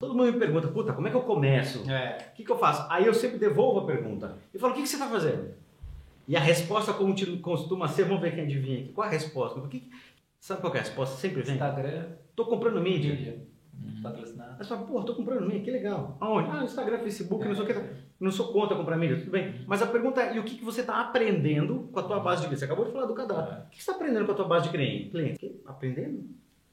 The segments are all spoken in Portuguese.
Todo mundo me pergunta, puta, como é que eu começo? É. O que, que eu faço? Aí eu sempre devolvo a pergunta. E falo, o que, que você está fazendo? E a resposta costuma ser, vamos ver quem adivinha aqui. Qual é a resposta? Que sabe qual que é a resposta? Sempre vem. Instagram, Tô comprando mídia. mídia. Patrocinado. Aí você fala, pô, tô comprando mídia, que legal. Aonde? Ah, Instagram, Facebook, não sei o que. Não sou contra comprar mídia, tudo bem. Mas a pergunta é, e o que, que você está aprendendo com a tua base de clientes? Você acabou de falar do cadastro. É. O que você está aprendendo com a tua base de cliente- clientes? Aprendendo?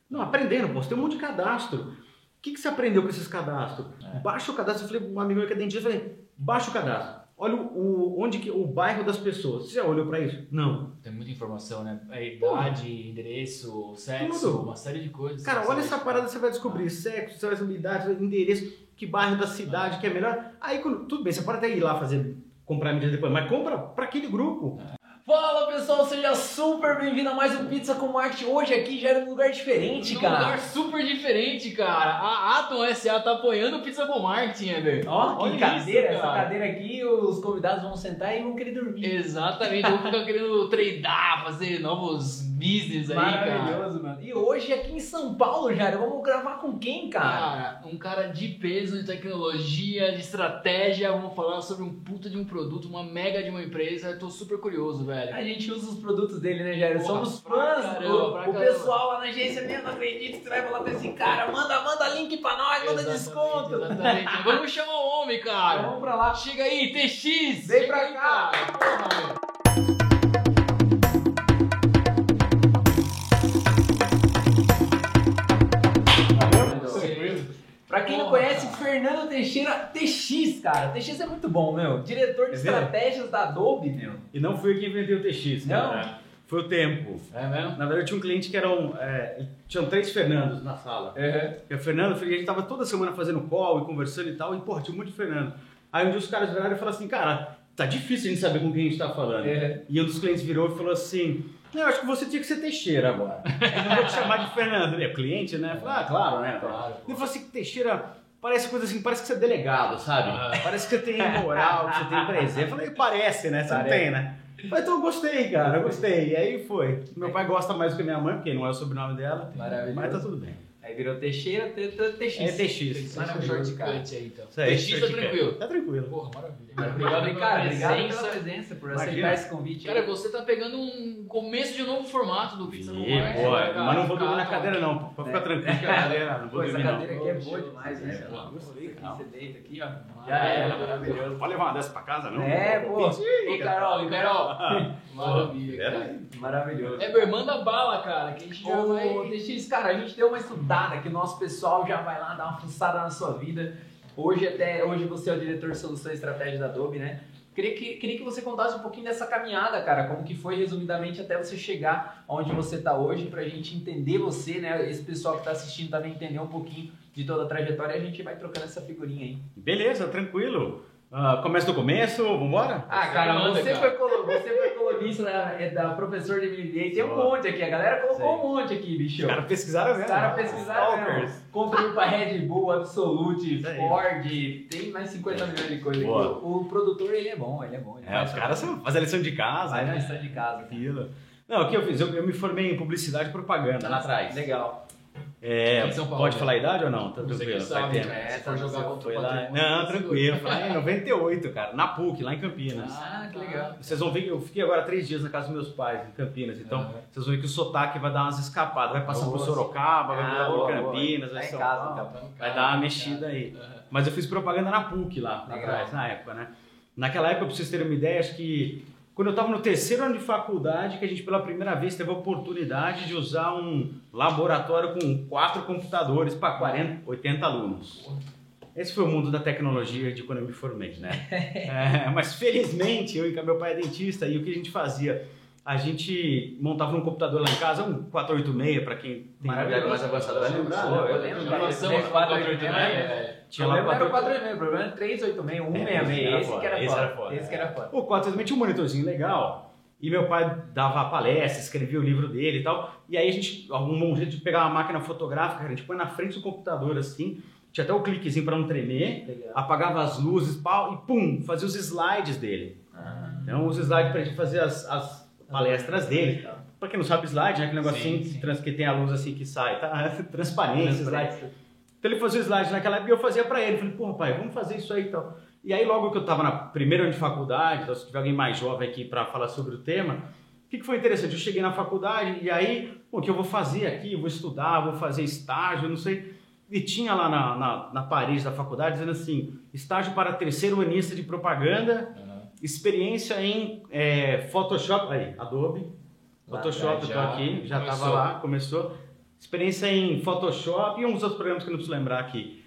Não, aprendendo, pô. Você tem um monte de cadastro. O que, que você aprendeu com esses cadastros? É. Baixa o cadastro. Eu falei pra um amigo meu que é dentista, eu falei, baixa o cadastro. Olha o, onde que, o bairro das pessoas. Você já olhou para isso? Não. Tem muita informação, né? A idade, endereço, sexo, Tudo. uma série de coisas. Cara, olha essa parada, você vai descobrir sexo, você vai idade, endereço, que bairro da cidade que é melhor. Aí, quando- tudo bem, você pode até ir lá fazer, comprar mídia depois, mas compra para aquele grupo. Fala pessoal, seja super bem-vindo a mais um Pizza com Marketing. Hoje aqui já era um lugar diferente, Num cara. lugar super diferente, cara. A Atom SA tá apoiando o Pizza com Marketing, Eder. Ó, que cadeira, isso, essa cadeira aqui, os convidados vão sentar e vão querer dormir. Exatamente, vou ficar querendo treinar, fazer novos business aí, cara. Maravilhoso, mano. E hoje aqui em São Paulo, Jairo, vamos gravar com quem, cara? Cara, um cara de peso, de tecnologia, de estratégia. Vamos falar sobre um puta de um produto, uma mega de uma empresa. Eu tô super curioso, velho. A gente usa os produtos dele, né, Jairo? Porra, Somos pra fãs. caramba, o pra pessoal lá na agência mesmo não acredita que você vai falar com esse cara. Manda, manda link pra nós, manda Exatamente, desconto. Exatamente. Vamos chamar o homem, cara. Vamos pra lá. Chega aí, TX! Vem Chega pra aí, cá. cara. Porra, meu. Pra quem não conhece. Fernando Teixeira, TX, cara. TX é muito bom, meu. Diretor de estratégias da Adobe, meu. E não fui eu que inventei o TX, Não? cara. Foi o tempo. É mesmo? Na verdade, eu tinha um cliente que eram. É, tinham três Fernandos na sala. E o Fernando, a gente tava toda semana fazendo call e conversando e tal, e porra, tinha de Fernando. Aí um dia os caras viraram e falaram assim, cara, tá difícil a gente saber com quem a gente tá falando. É. E um dos clientes virou e falou assim, não, eu acho que você tinha que ser Teixeira agora. Eu não vou te chamar de Fernando. Ele é cliente, né? Falei, ah, claro, né? Claro. Ele falou assim, Teixeira, parece coisa assim, parece que você é delegado, sabe? Ah. Parece que você tem moral, que você tem presença. Eu falei, parece, né? Você não Parece. tem, né? Falei, então eu gostei, cara, eu gostei. E aí foi. Meu pai gosta mais do que minha mãe, porque não é o sobrenome dela. Maravilhoso. Mas tá tudo bem. Aí virou Teixeira, T- T- TX. É TX. Vai no shortcut aí, então. Isso aí, TX tá tranquilo. Tá tranquilo. Porra, maravilha. Obrigado, cara. Obrigado pela presença, por Imagina. aceitar esse convite. Cara, aí. você tá pegando um começo de um novo formato do Pizza pô, né, cara? mas não vou dormir na cadeira não, pode ficar tranquilo que a cadeira não vou essa dormir não. cadeira aqui é boa demais, né? Gostei, cara. Você deita aqui, ó. Já era, é, maravilhoso. Pode levar uma dessa pra casa, não? É, pô. Ô, Carol, e Carol. Maravilha, cara. Maravilhoso. Eber, manda bala, cara, que a gente já vai... TX, cara, a gente deu uma estudada que o nosso pessoal já vai lá dar uma fuçada na sua vida. Hoje até hoje você é o diretor de soluções e estratégia da Adobe, né? Queria que, queria que você contasse um pouquinho dessa caminhada, cara, como que foi resumidamente até você chegar onde você está hoje, pra gente entender você, né? Esse pessoal que tá assistindo também entender um pouquinho de toda a trajetória e a gente vai trocando essa figurinha aí. Beleza, tranquilo. Ah, começa do começo, vambora? Ah, cara, manda, você, cara. Foi, colo- você foi colunista da, é da professor de MBA, tem um monte aqui, a galera colocou Sei. um monte aqui, bicho. Os caras pesquisaram Os mesmo. caras pesquisaram mesmo. Contribuiu pra Red Bull, Absolute. Ford, tem mais 50 milhões de coisas aqui. O, o produtor, ele é bom, ele é bom. Ele É, faz os caras fazem a lição de casa, na né? lição de casa. Aquilo. Não, o que eu fiz? Eu, eu me formei em publicidade e propaganda lá atrás. Legal. É, São Paulo, pode né? falar a idade ou não? Tá tranquilo, sabe, tempo. né? É, tá, jogar você contra Foi o lá. Não, tá tranquilo. Foi lá em 98, cara, na PUC, lá em Campinas. Ah, que legal. Vocês vão ver que eu fiquei agora três dias na casa dos meus pais, em Campinas. Então, vocês vão ver que o sotaque vai dar umas escapadas. Vai passar por. Sorocaba, vai Ah, passar por boa, Campinas, boa. vai Tá São casa, Paulo. então. Vai dar uma mexida aí. Mas eu fiz propaganda na PUC lá, atrás, na época, né? Naquela época, pra vocês terem uma ideia, acho que quando eu estava no terceiro ano de faculdade, que a gente pela primeira vez teve a oportunidade de usar um laboratório com quatro computadores para 40, 80 alunos. Esse foi o mundo da tecnologia de quando eu me formei, né? É, mas felizmente, eu e meu pai é dentista, e o que a gente fazia? A gente montava um computador lá em casa, um 486, para quem tem Maravilhoso. mais né? eu lembro. Passamos Esse do 486, 486, velho. Tinha Eu lá lembro era o 486. 486, o problema era 386, 166, É, esse que foda, era esse foda. era foda, Esse que era foda. O 486 tinha um monitorzinho legal. E meu pai dava palestra, escrevia o livro dele e tal. E aí a gente arrumou um jeito de pegar uma máquina fotográfica, a gente põe na frente do computador assim. Tinha até o cliquezinho para não tremer. Legal. Apagava as luzes pau, e pum, fazia os slides dele. Ah, Então os slides pra gente fazer as, as palestras dele. legal. Pra quem não sabe slide, né? Aquele negocinho Sim, que, sim. que tem a luz assim que sai, tá? Transparência, slide. Então Então ele fazia o slide naquela época e eu fazia para ele. Falei, pô, pai, vamos fazer isso aí e tal. E aí, logo que eu estava na primeira ano de faculdade, então, se tiver alguém mais jovem aqui para falar sobre o tema, o que, que foi interessante? Eu cheguei na faculdade e aí, pô, o que eu vou fazer aqui? Eu vou estudar, vou fazer estágio, não sei. E tinha lá na, na, na parede da faculdade dizendo assim: estágio para terceiro anista de propaganda, uhum. Experiência em é, Photoshop, aí, Adobe, Photoshop, eu tô aqui, já estava lá, começou. Experiência em Photoshop e uns outros programas que eu não preciso lembrar aqui.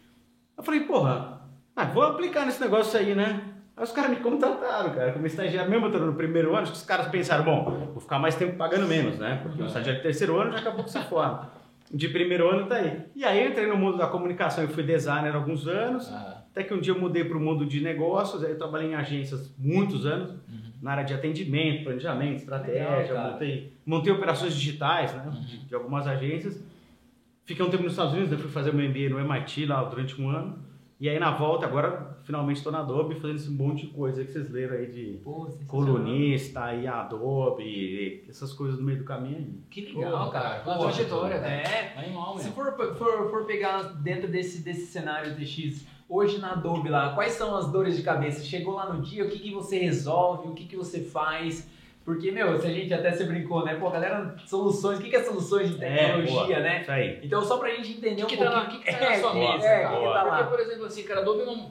Eu falei, porra, ah, vou aplicar nesse negócio aí, né? Aí os caras me contrataram, cara, como estagiário, mesmo eu no primeiro ano, os caras pensaram, bom, vou ficar mais tempo pagando menos, né? Porque o estagiário de terceiro ano já acabou com essa forma. De primeiro ano tá aí. E aí eu entrei no mundo da comunicação, eu fui designer há alguns anos, até que um dia eu mudei para o mundo de negócios, aí eu trabalhei em agências muitos anos, uhum. na área de atendimento, planejamento, estratégia, Legal, montei, montei operações digitais, né, uhum. de, de, algumas agências. Fiquei um tempo nos Estados Unidos, fui fazer meu MBA no MIT lá durante um ano. E aí na volta, agora finalmente estou na Adobe fazendo esse monte de coisa que vocês leram aí de Pô, colunista e Adobe, e essas coisas no meio do caminho aí. Que legal, Pô, cara. Pô, trajetória, né? É. Animal, Se for, for, for pegar dentro desse, desse cenário DX, hoje na Adobe lá, quais são as dores de cabeça? Chegou lá no dia, o que, que você resolve, o que, que você faz? Porque, meu, se a gente até se brincou, né? Pô, galera, soluções, o que, que é soluções de é, tecnologia, é, né? Isso aí. Então, só pra gente entender que um pouquinho... O que, que tá na sua mesa? É, que tá lá? Porque, por exemplo, assim, cara, Adobe não,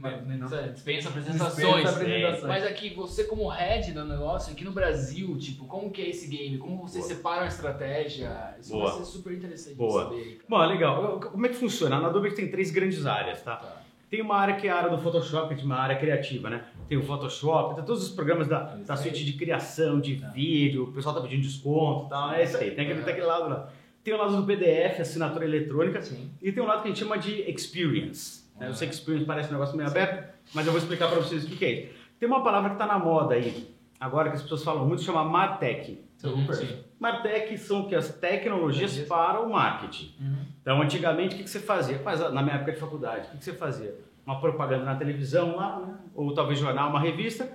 não. dispensa apresentações. Dispensa apresentações. Mas aqui, você como head do negócio, aqui no Brasil, tipo, como que é esse game? Como você Boa. separa a estratégia? Isso Boa. vai ser super interessante Boa. saber. Cara. Bom, legal. Como é que funciona? Na Adobe tem três grandes áreas, tá? tá. Tem uma área que é a área do Photoshop, que é uma área criativa, né? Tem o Photoshop, tem todos os programas da, da suíte de criação, de tá. vídeo, o pessoal tá pedindo desconto e tal, é isso aí, tem aquele, tem aquele lado lá. Tem o lado do PDF, assinatura eletrônica, Sim. e tem um lado que a gente chama de experience. Né? Eu sei que experience parece um negócio meio Sim. aberto, mas eu vou explicar para vocês o que, que é isso. Tem uma palavra que está na moda aí, agora que as pessoas falam muito, chama Martech. Super. Martech são que as tecnologias para o marketing. Uhum. Então, antigamente, o que, que você fazia? Mas, na minha época de faculdade, o que, que você fazia? uma propaganda na televisão lá, né? ou talvez jornal, uma revista,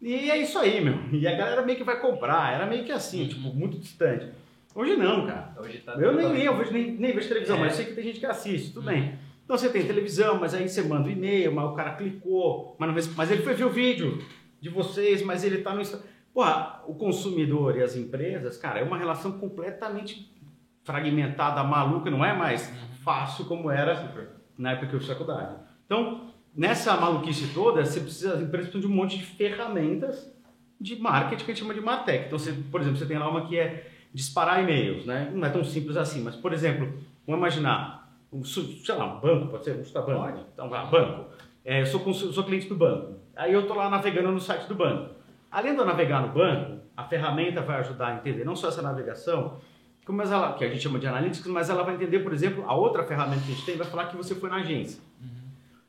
e é isso aí, meu. E a galera meio que vai comprar, era meio que assim, tipo, muito distante. Hoje não, cara. Hoje tá eu nem, nem, eu vejo, nem, nem vejo televisão, é. mas eu sei que tem gente que assiste, tudo bem. Então você tem televisão, mas aí você manda um e-mail, mas o cara clicou, mas, não, mas ele foi ver o vídeo de vocês, mas ele tá no Porra, o consumidor e as empresas, cara, é uma relação completamente fragmentada, maluca, não é mais fácil como era na época que eu fiz faculdade. Então, nessa maluquice toda, você precisa, as empresas precisam de um monte de ferramentas de marketing que a gente chama de Martech. Então, você, por exemplo, você tem lá uma que é disparar e-mails, né? Não é tão simples assim, mas, por exemplo, vamos imaginar, um, sei lá, um banco, pode ser, um banco. Então, banco. É, eu sou, sou cliente do banco. Aí eu estou lá navegando no site do banco. Além de eu navegar no banco, a ferramenta vai ajudar a entender não só essa navegação, como ela, que a gente chama de analytics, mas ela vai entender, por exemplo, a outra ferramenta que a gente tem vai falar que você foi na agência. Uhum.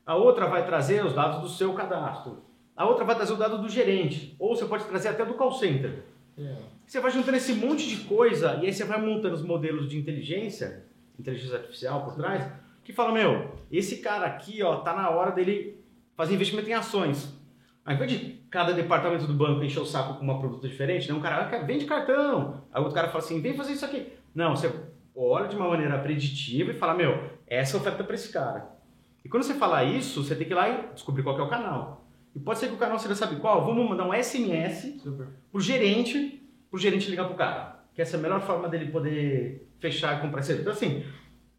A outra vai trazer os dados do seu cadastro. A outra vai trazer o dado do gerente. Ou você pode trazer até do call center. É. Você vai juntando esse monte de coisa e aí você vai montando os modelos de inteligência, inteligência artificial por trás, que fala, meu, esse cara aqui, ó, tá na hora dele fazer investimento em ações. Ao invés de cada departamento do banco encher o saco com uma produto diferente, né? um cara ah, vende cartão, aí outro cara fala assim, vem fazer isso aqui. Não, você olha de uma maneira preditiva e fala, meu, essa é oferta para esse cara. E quando você falar isso, você tem que ir lá e descobrir qual é o canal. E pode ser que o canal você já sabe qual. Vamos mandar um SMS Super. pro gerente, pro gerente ligar pro cara. Que essa é a melhor forma dele poder fechar e comprar esse Então, assim,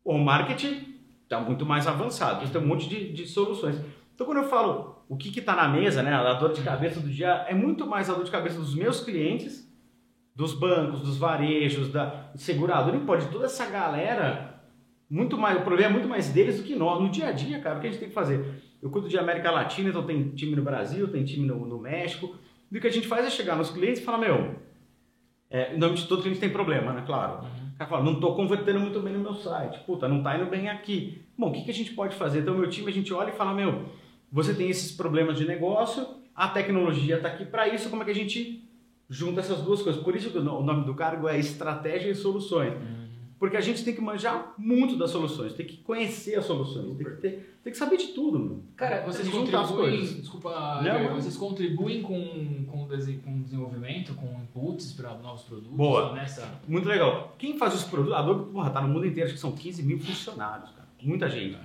o marketing está muito mais avançado. Tem um monte de, de soluções. Então, quando eu falo o que está na mesa, né, a dor de cabeça do dia, é muito mais a dor de cabeça dos meus clientes, dos bancos, dos varejos, da seguradora, pode toda essa galera muito mais, o problema é muito mais deles do que nós. No dia a dia, cara, o que a gente tem que fazer? Eu cuido de América Latina, então tem time no Brasil, tem time no, no México. E o que a gente faz é chegar nos clientes e falar, meu, é, de todo gente tem problema, né? Claro. Uhum. O cara fala, não estou convertendo muito bem no meu site. Puta, não está indo bem aqui. Bom, o que, que a gente pode fazer? Então, meu time, a gente olha e fala, meu, você tem esses problemas de negócio, a tecnologia está aqui para isso, como é que a gente junta essas duas coisas? Por isso que o nome do cargo é Estratégia e Soluções. Uhum. Porque a gente tem que manjar muito das soluções, tem que conhecer as soluções, tem que, ter, tem que saber de tudo, mano. Cara, vocês contribuem, desculpa, não, vocês contribuem com, com, com desenvolvimento, com inputs para novos produtos? Boa, nessa... muito legal. Quem faz os produtos, a Adobe, porra, tá no mundo inteiro, acho que são 15 mil funcionários, cara. muita gente.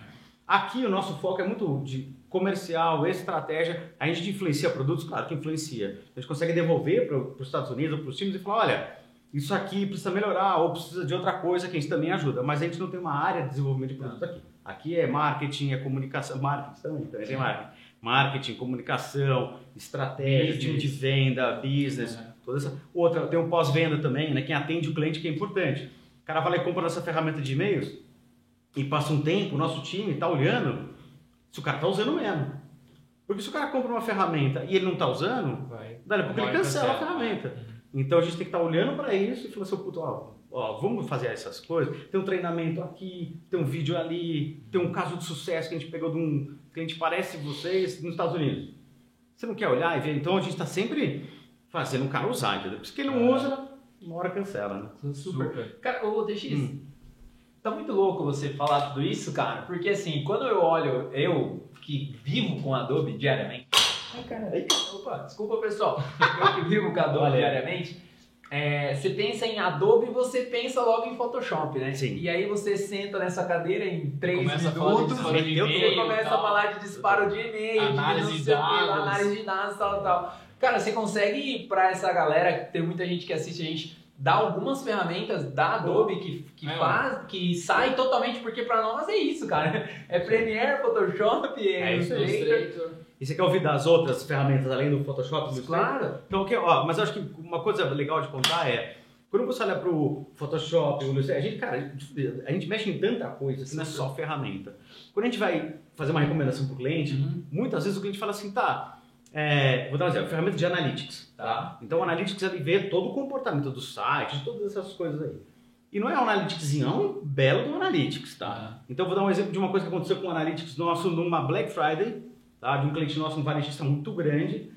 Aqui o nosso foco é muito de comercial, estratégia. A gente influencia produtos, claro que influencia. A gente consegue devolver para os Estados Unidos, para os times e falar, olha, isso aqui precisa melhorar ou precisa de outra coisa que a gente também ajuda. Mas a gente não tem uma área de desenvolvimento de produtos aqui. Aqui é marketing, é comunicação, marketing também, também tem marketing. Marketing, comunicação, estratégia, business. time de venda, business, toda essa. Outra, tem um pós-venda também, né? Quem atende o cliente que é importante. O cara vai lá e compra nossa ferramenta de e-mails e passa um tempo, o nosso time está olhando se o cara está usando mesmo. Porque se o cara compra uma ferramenta e ele não está usando, vai. dali a pouco ele cancela a ferramenta. Uhum. Então a gente tem que estar tá olhando para isso e falar assim, puto, ó, ó, vamos fazer essas coisas. Tem um treinamento aqui, tem um vídeo ali, tem um caso de sucesso que a gente pegou de um cliente parece vocês nos Estados Unidos. Você não quer olhar e ver? Então a gente está sempre fazendo o cara usar, entendeu? Porque quem não usa, uma hora cancela, né? Super. Super. Cara, ô DX, hum. Tá muito louco você falar tudo isso, cara, porque assim, quando eu olho, eu que vivo com Adobe diariamente. Ai, cara, opa, desculpa pessoal. Eu que vivo com Adobe diariamente é, você pensa em Adobe, você pensa logo em Photoshop, né? Sim. E aí você senta nessa cadeira em 3 minutos e começa a falar de disparo de e-mail, análise de, de dados, análise de dados, tal, tal. Cara, você consegue para essa galera, tem muita gente que assiste a gente, dar algumas ferramentas da Adobe que, que é, faz, que sai totalmente, porque para nós é isso, cara. É Premiere, Photoshop, é, é Illustrator. E você quer ouvir das outras ferramentas além do Photoshop? Do claro. Então, okay, ó, mas eu acho que uma coisa legal de contar é, quando você olha para o Photoshop, o Illustrator, a gente, cara, a gente mexe em tanta coisa, assim, não é só ferramenta. Quando a gente vai fazer uma recomendação para o cliente, uhum. muitas vezes o cliente fala assim, tá, é, vou dar um exemplo, ferramenta de analytics, tá? Então o analytics ele vê todo o comportamento do site, todas essas coisas aí. E não é um analytics, é um belo do analytics, tá? Então vou dar um exemplo de uma coisa que aconteceu com o analytics nosso numa Black Friday, tá? de um cliente nosso, um varejista muito grande.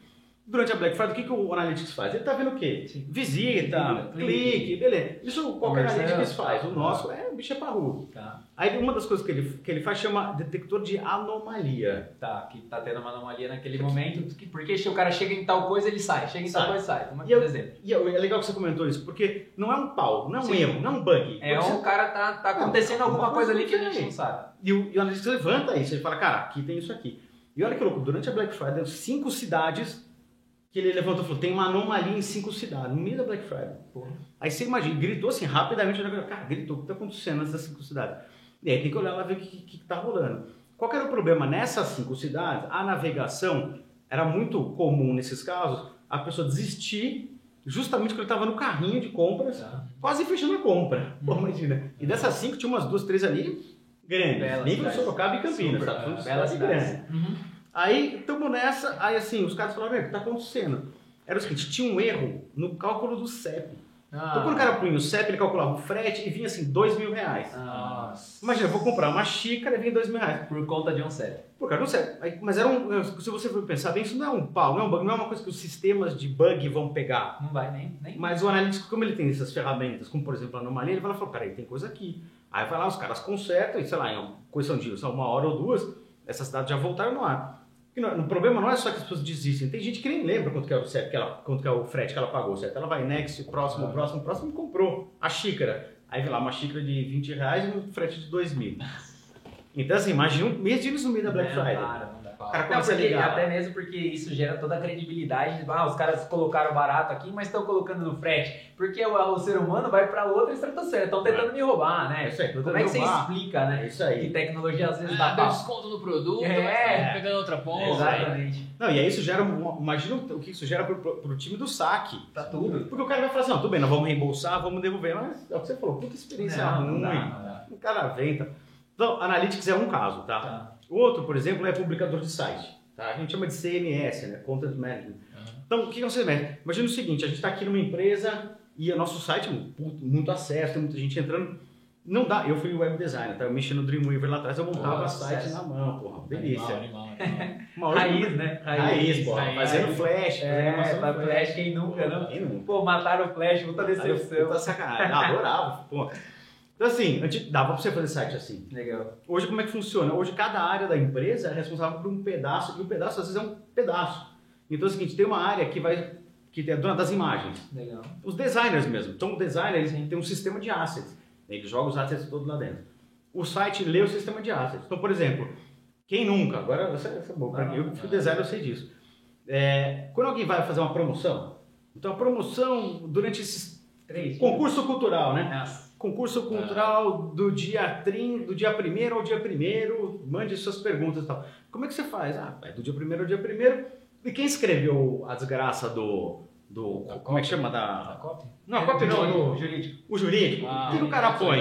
Durante a Black Friday, o que, que o Analytics faz? Ele está vendo o quê? Sim. Visita, clique, beleza. Isso qualquer Analytics faz. O nosso é o bicho é parrudo. Tá. Aí uma das coisas que ele, que ele faz chama detector de anomalia. Tá, que tá tendo uma anomalia naquele momento. Que, porque se o cara chega em tal coisa, ele sai. Chega em sai. tal coisa, sai. Como e, exemplo. E é legal que você comentou isso, porque não é um pau, não é um Sim. erro, não é um bug. É um você... cara tá, tá acontecendo não, alguma coisa, coisa ali que a gente não sabe. E o, e o Analytics levanta isso, ele fala, cara, aqui tem isso aqui. E olha que louco, durante a Black Friday, cinco cidades que ele levantou e falou: tem uma anomalia em cinco cidades, no meio da Black Friday. Porra. Aí você imagina, gritou assim rapidamente, cara, gritou, o que está acontecendo nessas cinco cidades? E aí tem que olhar lá ver o que está rolando. Qual era o problema? Nessas cinco cidades, a navegação era muito comum nesses casos, a pessoa desistir justamente quando ele estava no carrinho de compras, ah. quase fechando a compra. Pô, imagina. E dessas cinco, tinha umas duas, três ali grandes. Nível Sorocaba e Campinas, Super, tá? Cidade. Uhum. Aí, estamos nessa, aí assim, os caras falaram, o que está acontecendo? Era o seguinte, tinha um erro no cálculo do CEP. Ah. Então, quando o cara punha o CEP, ele calculava o frete e vinha assim, dois mil reais. Nossa. Imagina, eu vou comprar uma xícara e vinha dois mil reais. Por conta de um CEP. Por causa de um CEP. Aí, mas era um, se você for pensar bem, isso não é um pau, não é um bug, não é uma coisa que os sistemas de bug vão pegar. Não vai nem. nem. Mas o analista, como ele tem essas ferramentas, como por exemplo a anomalia, ele vai lá e fala, peraí, tem coisa aqui. Aí vai lá, os caras consertam e sei lá, em questão de só uma hora ou duas, essas cidades já voltaram no ar. O problema não é só que as pessoas desistem. Tem gente que nem lembra quanto que é o que ela, quanto que é o frete que ela pagou, certo? Ela vai next, próximo, ah. próximo, próximo e comprou a xícara. Aí vem lá uma xícara de 20 reais e um frete de 2 mil. Então assim, imagina um mês de no meio da Black Friday. Cara começa não, porque, a ligar. Até mesmo porque isso gera toda a credibilidade. Ah, os caras colocaram barato aqui, mas estão colocando no frete. Porque o, o ser humano vai para outra estratosfera. Estão tentando é. me roubar, né? Isso aí, Como é que você explica, né? Isso aí. Que tecnologia às vezes ah, dá desconto no produto, é. pegando outra ponta. Exatamente. Não, e aí isso gera, imagina o que isso gera pro, pro, pro time do saque. Tá tudo. Porque o cara vai falar assim, não, tudo bem, nós vamos reembolsar, vamos devolver. Mas é o que você falou, puta experiência não, ruim. Não dá, não dá. O cara vem, tá. Então, Analytics é um caso, tá? tá. Outro, por exemplo, é publicador de site. Tá? A gente chama de CMS, né? Content Management. Uhum. Então, o que é o CMS? Imagina o seguinte, a gente está aqui numa empresa e o nosso site, muito acesso, tem muita gente entrando. Não dá, eu fui web designer, tá? eu mexi no Dreamweaver lá atrás, eu montava site na mão, porra, delícia. Animal, animal, Raiz, né? Raiz, Raiz porra, raiz, fazendo raiz. flash, é, fazendo flash, quem nunca, não? Quem nunca? Pô, mataram o flash, puta decepção. Puta sacanagem, adorava, pô. Então, assim, dava para você fazer site assim. Legal. Hoje, como é que funciona? Hoje, cada área da empresa é responsável por um pedaço, e o um pedaço, às vezes, é um pedaço. Então, é o seguinte, tem uma área que vai que é dona das imagens. Legal. Os designers mesmo. Então, o designer, eles têm um sistema de assets. Ele joga os assets todos lá dentro. o site lê o sistema de assets. Então, por exemplo, quem nunca, agora essa, essa é bom, não, eu fui designer, eu sei disso. É, quando alguém vai fazer uma promoção, então a promoção durante esses Três concurso cultural, né? Nossa. Concurso cultural do dia 30, do dia 1 ao dia 1 mande suas perguntas e tal. Como é que você faz? Ah, é do dia 1 ao dia 1 E quem escreveu a desgraça do. do da como é que chama? Da, da copy? Não, a copy não, o jurídico. O jurídico. Ah, o que o cara põe?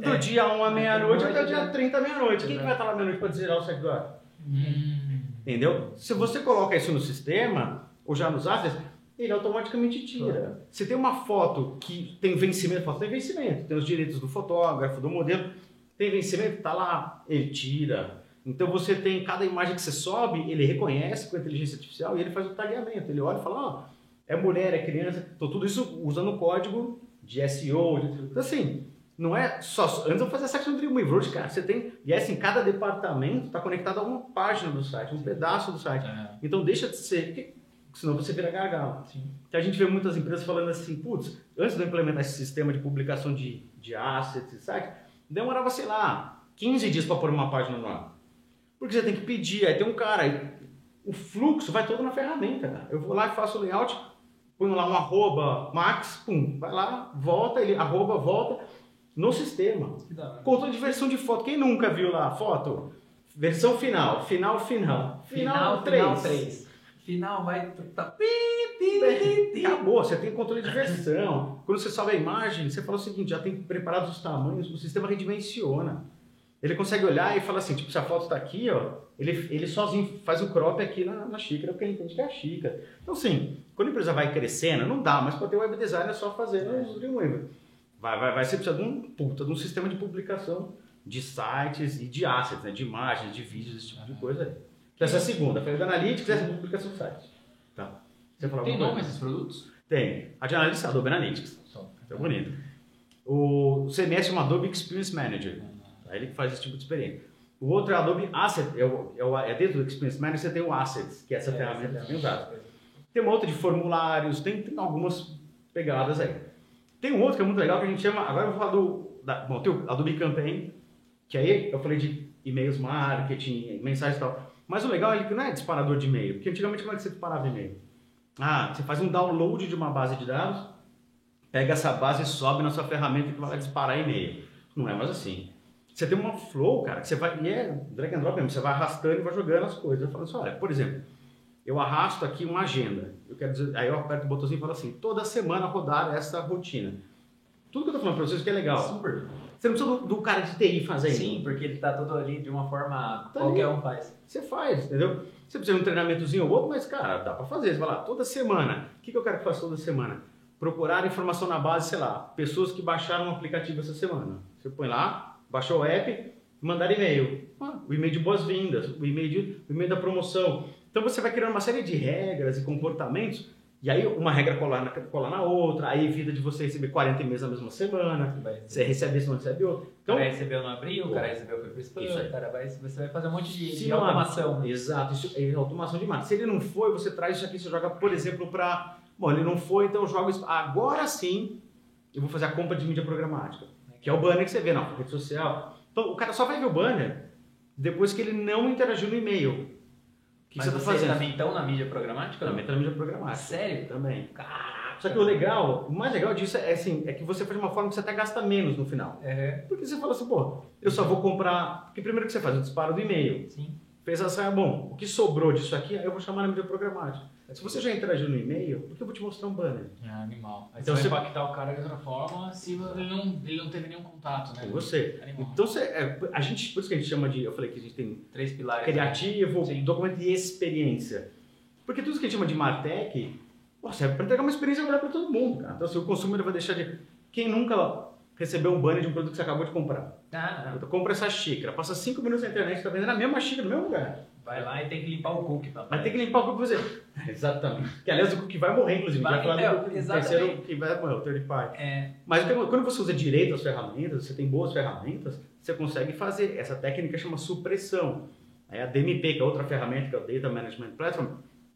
Do é. dia 1 à meia-noite até o dia 30 à meia-noite. Quem que vai estar lá meia-noite para zerar o ar? Hum. Entendeu? Se você coloca isso no sistema, ou já nos assets, ele automaticamente tira. Você tem uma foto que tem vencimento, foto tem vencimento, tem os direitos do fotógrafo, do modelo, tem vencimento, tá lá, ele tira. Então você tem cada imagem que você sobe, ele reconhece com a inteligência artificial e ele faz o tagueamento. Ele olha e fala, ó, oh, é mulher, é criança. Então tudo isso usando o código de SEO. Então assim, não é só. Antes eu fazia site no Dreamweaver, cara, você tem. E é assim, cada departamento está conectado a uma página do site, um pedaço do site. É. Então deixa de ser senão você vira gargalo. Sim. Então a gente vê muitas empresas falando assim, putz, antes de eu implementar esse sistema de publicação de, de assets e site, demorava, sei lá, 15 dias para pôr uma página no ar. Porque você tem que pedir, aí tem um cara, aí, o fluxo vai todo na ferramenta, cara. Eu vou lá e faço o layout, ponho lá um arroba max, pum, vai lá, volta, ele arroba, volta no sistema. Controle de versão de foto. Quem nunca viu lá foto? Versão final, final, final. Final, final 3. Final 3 final vai. Tá, Acabou, você tem controle de versão. Quando você salva a imagem, você fala o seguinte: já tem preparados os tamanhos, o sistema redimensiona. Ele consegue olhar e fala assim: tipo, se a foto está aqui, ó, ele, ele sozinho faz o crop aqui na, na xícara, porque ele entende que é a xícara. Então, assim, quando a empresa vai crescendo, não dá, mas para ter web design é só fazer no Dreamweaver. Vai, vai, vai, você precisa de um, puta, de um sistema de publicação de sites e de assets, né, de imagens, de vídeos, esse tipo de coisa. Então, essa é a segunda. Foi a de Analytics essa é a publicação do site. Tá. Você Tem nome esses produtos? Tem. A de Analytics é Adobe Analytics. Tá bonito. O CMS é uma Adobe Experience Manager. É ele que faz esse tipo de experiência. O outro é Adobe Asset, é, o, é, o, é dentro do Experience Manager você tem o Assets, que é essa é, ferramenta que é usada. Tem uma outra de formulários, tem, tem algumas pegadas aí. Tem um outro que é muito legal que a gente chama, agora eu vou falar do, da, bom, tem o Adobe Campaign, que aí eu falei de e-mails marketing, mensagens e tal. Mas o legal é que não é disparador de e-mail, porque antigamente como é que você disparava e-mail? Ah, você faz um download de uma base de dados, pega essa base e sobe na sua ferramenta que vai disparar e-mail. Não é mais assim. Você tem uma flow, cara, que você vai. E é drag and drop mesmo, você vai arrastando e vai jogando as coisas. Eu falo assim, olha, por exemplo, eu arrasto aqui uma agenda. Eu quero dizer, aí eu aperto o botãozinho e falo assim, toda semana rodar essa rotina. Tudo que eu tô falando pra vocês que é legal. Super. Você não precisa do, do cara de TI fazer Sim, porque ele tá todo ali de uma forma tá qualquer ali. um faz. Você faz, entendeu? Você precisa de um treinamentozinho ou outro, mas, cara, dá para fazer. Você vai lá, toda semana. O que, que eu quero que faça toda semana? Procurar informação na base, sei lá, pessoas que baixaram um aplicativo essa semana. Você põe lá, baixou o app, mandar e-mail. Ah, o e-mail de boas-vindas, o e-mail, o e-mail da promoção. Então você vai criando uma série de regras e comportamentos e aí uma regra colar na, colar na outra, aí evita de você receber 40 e-mails na mesma semana, você recebe isso, não recebe outro. Então, o cara recebeu, não abriu, o cara recebeu, foi pro spam, cara vai, você vai fazer um monte de, de automação. exato, isso é automação de massa. Se ele não foi, você traz isso aqui, você joga, por exemplo, para... Bom, ele não foi, então eu jogo isso... Agora sim, eu vou fazer a compra de mídia programática, que é o banner que você vê na rede social. Então, o cara só vai ver o banner depois que ele não interagiu no e-mail que, Mas você está fazendo? também estão na mídia programática? Também está na mídia programática. Sério? Também. Caraca. Só que o legal, o mais legal disso é, assim, é que você faz de uma forma que você até gasta menos no final. É. Porque você fala assim, pô, eu só vou comprar. Porque primeiro que você faz, o disparo do e-mail. Sim. Fez assim, ah, bom, o que sobrou disso aqui, eu vou chamar na mídia programática. Se você já interagiu no e-mail, por que eu vou te mostrar um banner? É animal. Aí então você vai impactar o cara de outra forma se ele não, ele não teve nenhum contato, né? Você. Animal. Então você, é, a gente, por isso que a gente chama de, eu falei que a gente tem três pilares. Criativo, né? documento e experiência. Porque tudo que a gente chama de Martech, nossa, é para entregar uma experiência melhor para todo mundo, cara. Então assim, o consumidor vai deixar de... Quem nunca recebeu um banner de um produto que você acabou de comprar? Ah, não. Compra essa xícara, passa cinco minutos na internet, está vendendo a mesma xícara no mesmo lugar. Vai lá e tem que limpar o cookie também. Vai ter que limpar o cookie você. Exatamente. Que aliás o cookie vai morrer, inclusive. Vai, vai falar do terceiro que vai morrer, o third party. É. Mas quando você usa direito as ferramentas, você tem boas ferramentas, você consegue fazer. Essa técnica chama supressão. Aí a DMP, que é outra ferramenta, que é o Data Management Platform,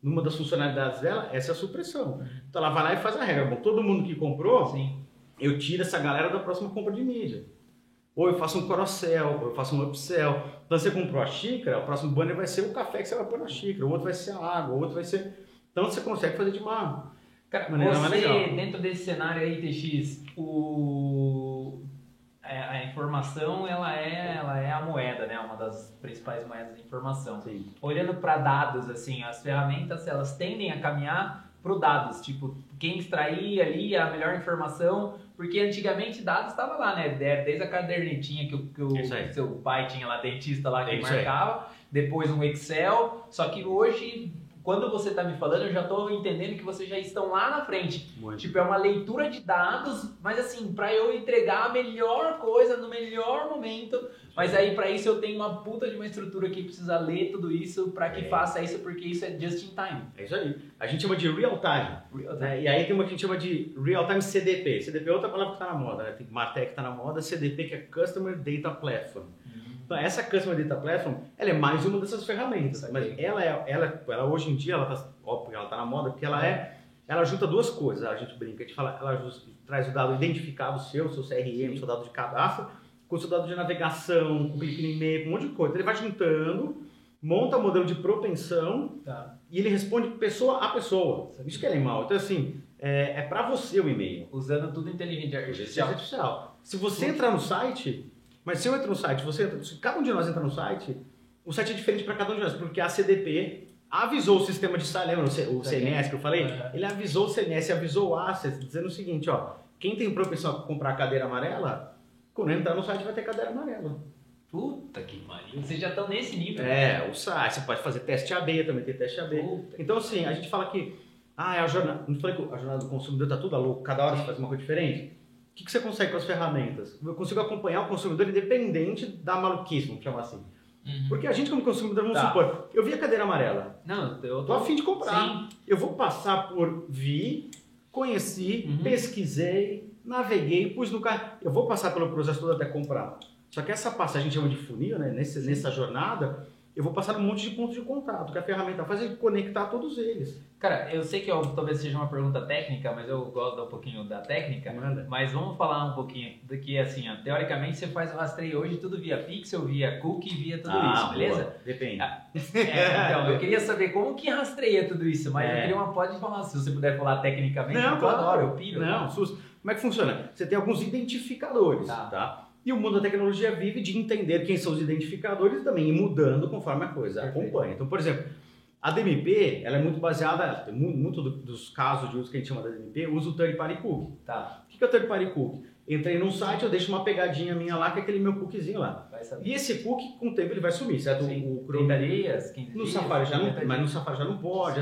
numa das funcionalidades dela, essa é a supressão. Então ela vai lá e faz a regra. Bom, todo mundo que comprou, Sim. Eu tiro essa galera da próxima compra de mídia. ou eu faço um cross-sell, ou eu faço um upsell. Então você comprou a xícara, o próximo banner vai ser o café que você vai pôr na xícara, o outro vai ser a água, o outro vai ser. Então você consegue fazer de uma Cara, maneira você, mais legal. dentro desse cenário aí, TX, o, a, é, a, informação ela é, ela é a moeda, né? Uma das principais moedas de informação. Sim. Olhando para dados, assim, as ferramentas elas tendem a caminhar para dados, tipo, quem extrair ali a melhor informação porque antigamente dados estava lá, né? Desde a cadernetinha que, o, que o seu pai tinha lá, dentista lá, que é marcava. Depois um Excel. Só que hoje quando você está me falando, eu já estou entendendo que vocês já estão lá na frente. Muito. Tipo, é uma leitura de dados, mas assim, para eu entregar a melhor coisa no melhor momento. Mas aí, para isso, eu tenho uma puta de uma estrutura que precisa ler tudo isso para que é. faça isso, porque isso é just in time. É isso aí. A gente chama de real time. Real time. É, e aí tem uma que a gente chama de real time CDP. CDP é outra palavra que está na moda, né? Tem Martech que está na moda, CDP que é Customer Data Platform. Então, essa Customer Data Platform, ela é mais uma dessas ferramentas. Mas ela, é, ela, ela hoje em dia, ela tá, óbvio, ela está na moda, porque ela é, ela junta duas coisas. A gente brinca, a gente fala, ela traz o dado identificado seu, seu CRM, seu dado de cadastro, com o seu dado de navegação, com clique no e-mail, com um monte de coisa. Ele vai juntando, monta um modelo de propensão tá. e ele responde pessoa a pessoa. Isso que é animal. Então, assim, é, é para você o e-mail. Usando tudo inteligente artificial. artificial. Se você entrar no site, mas se eu entro no site, você, se cada um de nós entra no site, o site é diferente para cada um de nós, porque a CDP avisou o sistema de site, lembra o CNS que eu falei? Ele avisou o CNS, avisou o Access, dizendo o seguinte, ó, quem tem propensão a comprar cadeira amarela, quando entrar no site vai ter cadeira amarela. Puta que pariu. Vocês já estão nesse nível. É, o site, você pode fazer teste AB, também tem teste AB. Puta então, assim, a gente fala que, ah, é a jornada, não falei que a jornada do consumidor tá tudo louco, cada hora você faz uma coisa diferente? O que, que você consegue com as ferramentas? Eu consigo acompanhar o consumidor independente da maluquice, vamos chamar assim. Uhum. Porque a gente, como consumidor, vamos tá. supor, eu vi a cadeira amarela. Não, eu tô, tô afim de comprar. Sim. Eu vou passar por vi, conheci, uhum. pesquisei, naveguei, pus no carro. Eu vou passar pelo processo todo até comprar. Só que essa passagem a gente chama de funil, né? Nesse, nessa jornada, eu vou passar um monte de pontos de contato que a ferramenta faz é conectar todos eles. Cara, eu sei que eu, talvez seja uma pergunta técnica, mas eu gosto um pouquinho da técnica. Manda. Mas vamos falar um pouquinho do que, assim, ó, teoricamente você faz o rastreio hoje tudo via pixel, via cookie, via tudo ah, isso, beleza? Boa. Depende. Ah, é, então, eu queria saber como que rastreia tudo isso, mas é. eu queria uma pode falar, se você puder falar tecnicamente, não, eu adoro, eu piro. Não, sus. Como é que funciona? Você tem alguns identificadores, tá? tá? E o mundo da tecnologia vive de entender quem são os identificadores e também ir mudando conforme a coisa Perfeito. acompanha. Então, por exemplo, a DMP, ela é muito baseada, muito dos casos de uso que a gente chama da DMP, usa o third party cookie. Tá. O que é o third party cookie? Entrei num site, eu deixo uma pegadinha minha lá, que é aquele meu cookiezinho lá. E esse cookie, com o tempo, ele vai sumir, certo? Sim. O Chrome, 30 dias, 15 no dias. Safari já não, mas no Safari já não pode.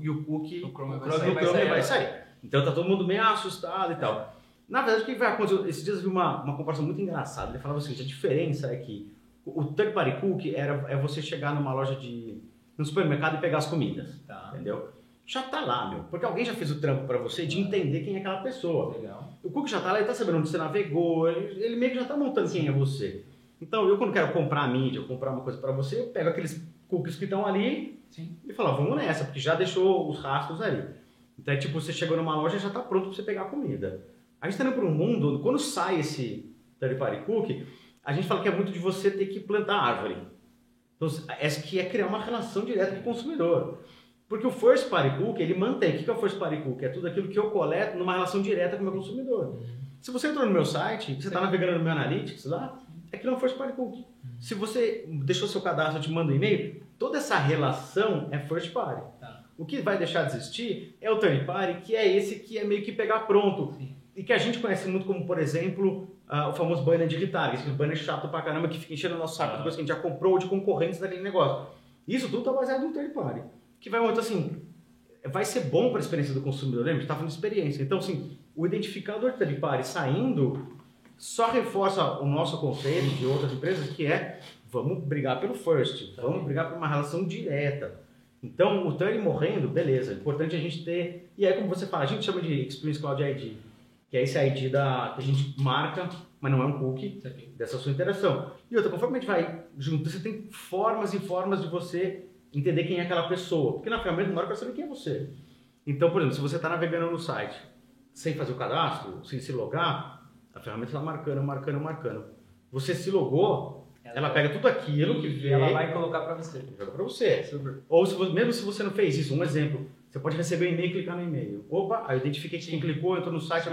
E o cookie, o Chrome, vai, sair, vai, sair, vai sair. Então tá todo mundo meio assustado e tal. Na verdade, o que vai acontecer? Esses dias eu vi uma, uma comparação muito engraçada. Ele falava assim: a diferença é que o third party cookie era, é você chegar numa loja de. no supermercado e pegar as comidas. Tá. Entendeu? Já tá lá, meu. Porque alguém já fez o trampo para você de entender quem é aquela pessoa. Legal. O cookie já tá lá, ele tá sabendo onde você navegou, ele, ele meio que já tá montando quem é você. Então, eu quando quero comprar a mídia, comprar uma coisa para você, eu pego aqueles cookies que estão ali Sim. e falo, vamos nessa, porque já deixou os rastros ali. Então é tipo, você chegou numa loja já tá pronto para você pegar a comida. A gente está indo para um mundo, quando sai esse third cookie, a gente fala que é muito de você ter que plantar árvore. Então, essa que é criar uma relação direta com o consumidor. Porque o first party cookie, ele mantém. O que é o first party cookie? É tudo aquilo que eu coleto numa relação direta com o meu consumidor. Se você entrou no meu site, você está navegando no meu Analytics lá, aquilo é um first party cookie. Se você deixou seu cadastro, eu te mando um e-mail, toda essa relação é first party. Tá. O que vai deixar de existir é o third party, que é esse que é meio que pegar pronto. Sim e que a gente conhece muito como, por exemplo, uh, o famoso banner de retarget, aquele banner chato pra caramba que fica enchendo o nosso saco de coisa que a gente já comprou ou de concorrentes daquele negócio. Isso tudo está baseado no third party. Que vai muito assim, vai ser bom para a experiência do consumidor, lembra? A gente está falando de experiência. Então, assim, o identificador third party saindo só reforça o nosso conceito de outras empresas que é vamos brigar pelo first, vamos brigar por uma relação direta. Então, o third morrendo, beleza, é importante a gente ter. E aí, como você fala, a gente chama de Experience Cloud ID que é esse ID da, que a gente marca, mas não é um cookie dessa sua interação. E outra, conforme a gente vai junto, você tem formas e formas de você entender quem é aquela pessoa. Porque na ferramenta não para saber quem é você. Então, por exemplo, se você está navegando no site sem fazer o cadastro, sem se logar, a ferramenta está marcando, marcando, marcando. Você se logou, ela, ela pega tudo aquilo que vê. ela vai colocar para você. Joga para você. Super. Ou se, mesmo se você não fez isso, um exemplo, você pode receber um e-mail e clicar no e-mail. Opa, aí eu identifiquei quem clicou, entrou no site.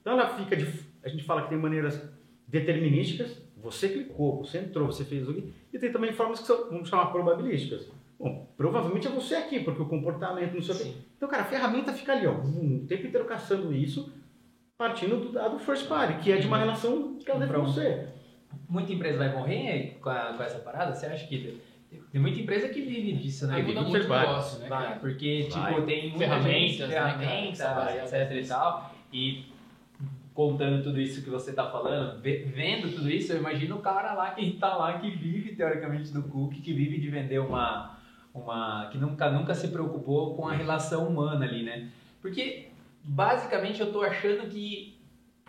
Então ela fica de. A gente fala que tem maneiras determinísticas. Você clicou, você entrou, você fez o E tem também formas que são, vamos chamar probabilísticas. Bom, provavelmente é você aqui, porque o comportamento não sei o quê. Então, cara, a ferramenta fica ali, ó, o tempo inteiro caçando isso, partindo do dado first party, que é de uma relação que ela deve você. Muita empresa vai morrer com, a, com essa parada? Você acha que tem muita empresa que vive disso, né? Muda muito negócio, né? Vai, porque, vai. tipo, tem muita ferramentas, ferramentas, né, etc e tal. E contando tudo isso que você está falando, vendo tudo isso, eu imagino o cara lá que está lá, que vive, teoricamente, do cookie, que vive de vender uma uma que nunca nunca se preocupou com a relação humana ali, né? Porque basicamente eu tô achando que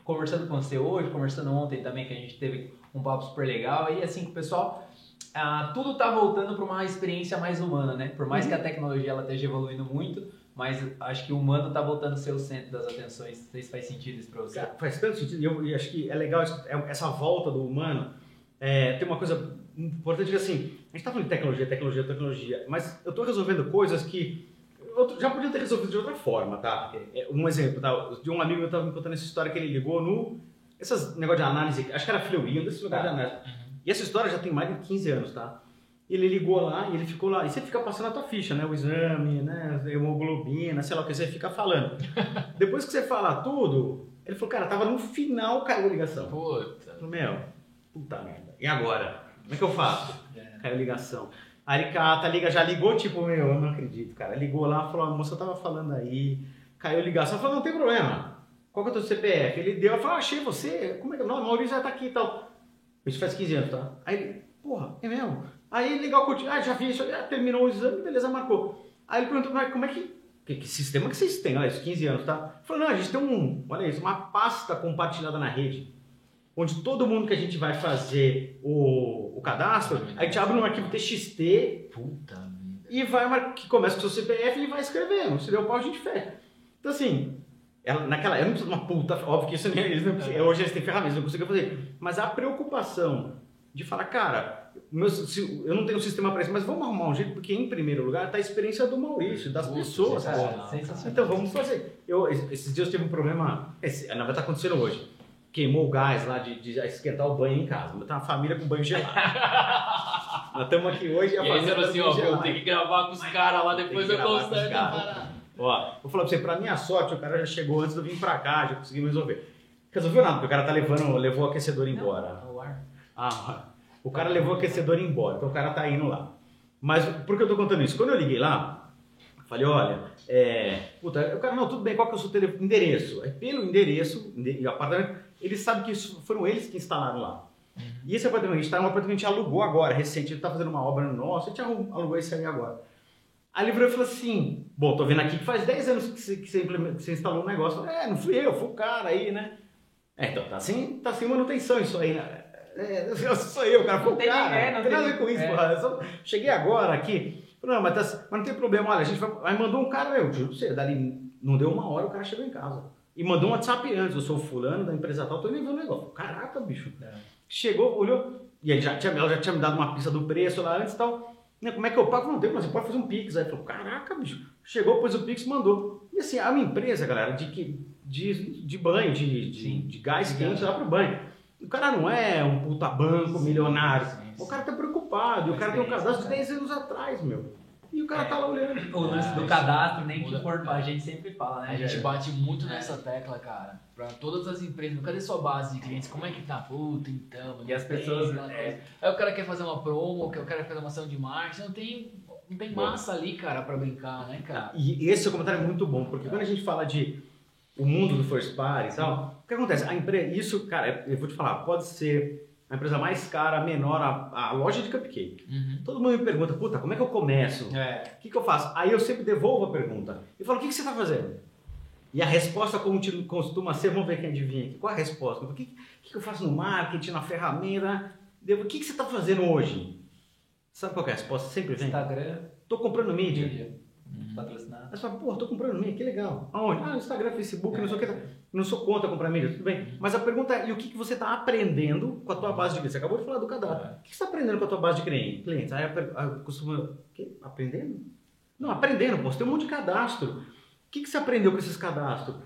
conversando com você hoje, conversando ontem também que a gente teve um papo super legal aí assim que o pessoal ah, tudo tá voltando para uma experiência mais humana, né? Por mais uhum. que a tecnologia ela esteja evoluindo muito, mas acho que o humano tá voltando a ser o centro das atenções. Não sei se faz sentido isso para você. Cara, faz tanto sentido. E eu, eu, acho que é legal é, essa volta do humano. É, tem uma coisa importante que assim, a gente está falando de tecnologia, tecnologia, tecnologia, mas eu estou resolvendo coisas que eu já podia ter resolvido de outra forma, tá? É, um exemplo, tá? De um amigo meu estava me contando essa história que ele ligou no... Essas negócio de análise, acho que era Fleury, um desses lugares tá. de análise. Uhum. E essa história já tem mais de 15 anos, tá? Ele ligou lá e ele ficou lá. E você fica passando a tua ficha, né? O exame, né? Hemoglobina, sei lá o que, você fica falando. Depois que você fala tudo, ele falou, cara, tava no final, caiu a ligação. Puta. Meu, puta merda. E agora? Como é que eu faço? É. Caiu ligação. Aí ele cata, liga, já ligou, tipo, meu, eu não acredito, cara. Ligou lá, falou, a moça tava falando aí, caiu ligação, falou, não tem problema. Qual que é o teu CPF? Ele deu, eu falei, ah, achei você, como é que... Não, Maurício já tá aqui e tal. Isso faz 15 anos, tá? Aí ele, porra, é mesmo? Aí legal, ah, já vi isso, já terminou o exame, beleza, marcou. Aí ele perguntou, mas como é que... Que, que sistema que vocês têm? Olha, isso, 15 anos, tá? Ele falou, não, a gente tem um, olha isso, uma pasta compartilhada na rede onde todo mundo que a gente vai fazer o, o cadastro, a gente abre um arquivo TXT Puta e vai, que começa com o seu CPF e vai escrevendo. Se der o pau, a gente fecha. Então, assim, ela, naquela época, não precisa de uma puta, óbvio que isso nem, eles não precisam, é. hoje eles têm ferramentas, não conseguem fazer. Mas a preocupação de falar, cara, meu, se, eu não tenho um sistema para isso, mas vamos arrumar um jeito, porque em primeiro lugar está a experiência do Maurício, das pessoas. Então vamos fazer. Eu, esses dias eu tive um problema, esse, na verdade está acontecendo hoje queimou o gás lá de, de esquentar o banho em casa. Tenho uma família com banho gelado. Nós estamos aqui hoje e a. E assim, ó, vou ter que gravar com os caras lá, depois eu parada. Ó, vou falar pra você, pra minha sorte, o cara já chegou antes de eu vir pra cá, já conseguimos resolver. Resolveu nada, porque o cara tá levando, levou o aquecedor embora. Não, o ar. Ah, o cara levou o aquecedor embora, então o cara tá indo lá. Mas por que eu tô contando isso? Quando eu liguei lá, falei, olha, é. Puta, o cara, não, tudo bem, qual que é o seu telefone? endereço? Aí pelo endereço, e apartamento, eles sabem que isso, foram eles que instalaram lá. Uhum. E esse apartamento, a gente está num apartamento que a gente alugou agora, recente, gente está fazendo uma obra nossa, a gente alugou esse aí agora. Aí ele virou e falou assim: Bom, tô vendo aqui que faz 10 anos que você, que você, que você instalou um negócio. É, não fui eu, foi o cara aí, né? É, então tá sem, tá sem manutenção isso aí, né? É, sou eu, cara, foi o cara. Ninguém, não tem nada a ver com isso, é. porra. Só, cheguei agora aqui. Não, mas, tá, mas não tem problema, olha, a gente vai. Aí mandou um cara, eu juro você, dali não deu uma hora, o cara chegou em casa. E mandou um WhatsApp antes, eu sou fulano da empresa tal, tô nem vendo o negócio. Caraca, bicho. É. Chegou, olhou, e aí já tinha, ela já tinha me dado uma pista do preço lá antes e tal. Né, como é que eu pago? Não tem, mas você pode fazer um Pix. Aí falou, caraca, bicho. Chegou, pôs o Pix mandou. E assim, é uma empresa, galera, de, de, de banho, de, de, de gás quente lá pro banho. O cara não é um puta banco milionário. Sim, sim. O cara tá preocupado. O cara tem um cadastro de 10 anos atrás, meu. E o cara tá lá olhando. O lance do cadastro, nem que for, a gente sempre fala, né? A gente bate muito é. nessa tecla, cara. Pra todas as empresas, cadê sua base de clientes? Como é que tá? Puta, então. E as pessoas. É. Aí o cara quer fazer uma promo, o cara quer fazer uma ação de marketing, não tem, não tem massa ali, cara, pra brincar, né, cara? E esse comentário é muito bom, porque quando a gente fala de o mundo do first party e tal, o que acontece? A empresa, isso, cara, eu vou te falar, pode ser a empresa mais cara, menor, a, a loja de cupcake. Uhum. Todo mundo me pergunta, puta, como é que eu começo? O é. que, que eu faço? Aí eu sempre devolvo a pergunta e falo, o que, que você está fazendo? E a resposta costuma ser, vamos ver quem adivinha aqui, qual a resposta? O que, que, que eu faço no marketing, na ferramenta? O que, que você está fazendo hoje? Sabe qual é a resposta? Sempre vem. Instagram. Estou comprando mídia. mídia. Uhum. Patrocinado. Aí você fala, pô, tô comprando mídia, que legal. Aonde? Ah, no Instagram, Facebook, é. não sei o que. Não sou contra comprar mídia, tudo bem. Mas a pergunta é, e o que, que você está aprendendo com a tua base de clientes? Você acabou de falar do cadastro. É. O que você está aprendendo com a tua base de clientes? Aí eu costumo... Aprendendo? Não, aprendendo, pô. Você tem um monte de cadastro. O que, que você aprendeu com esses cadastros?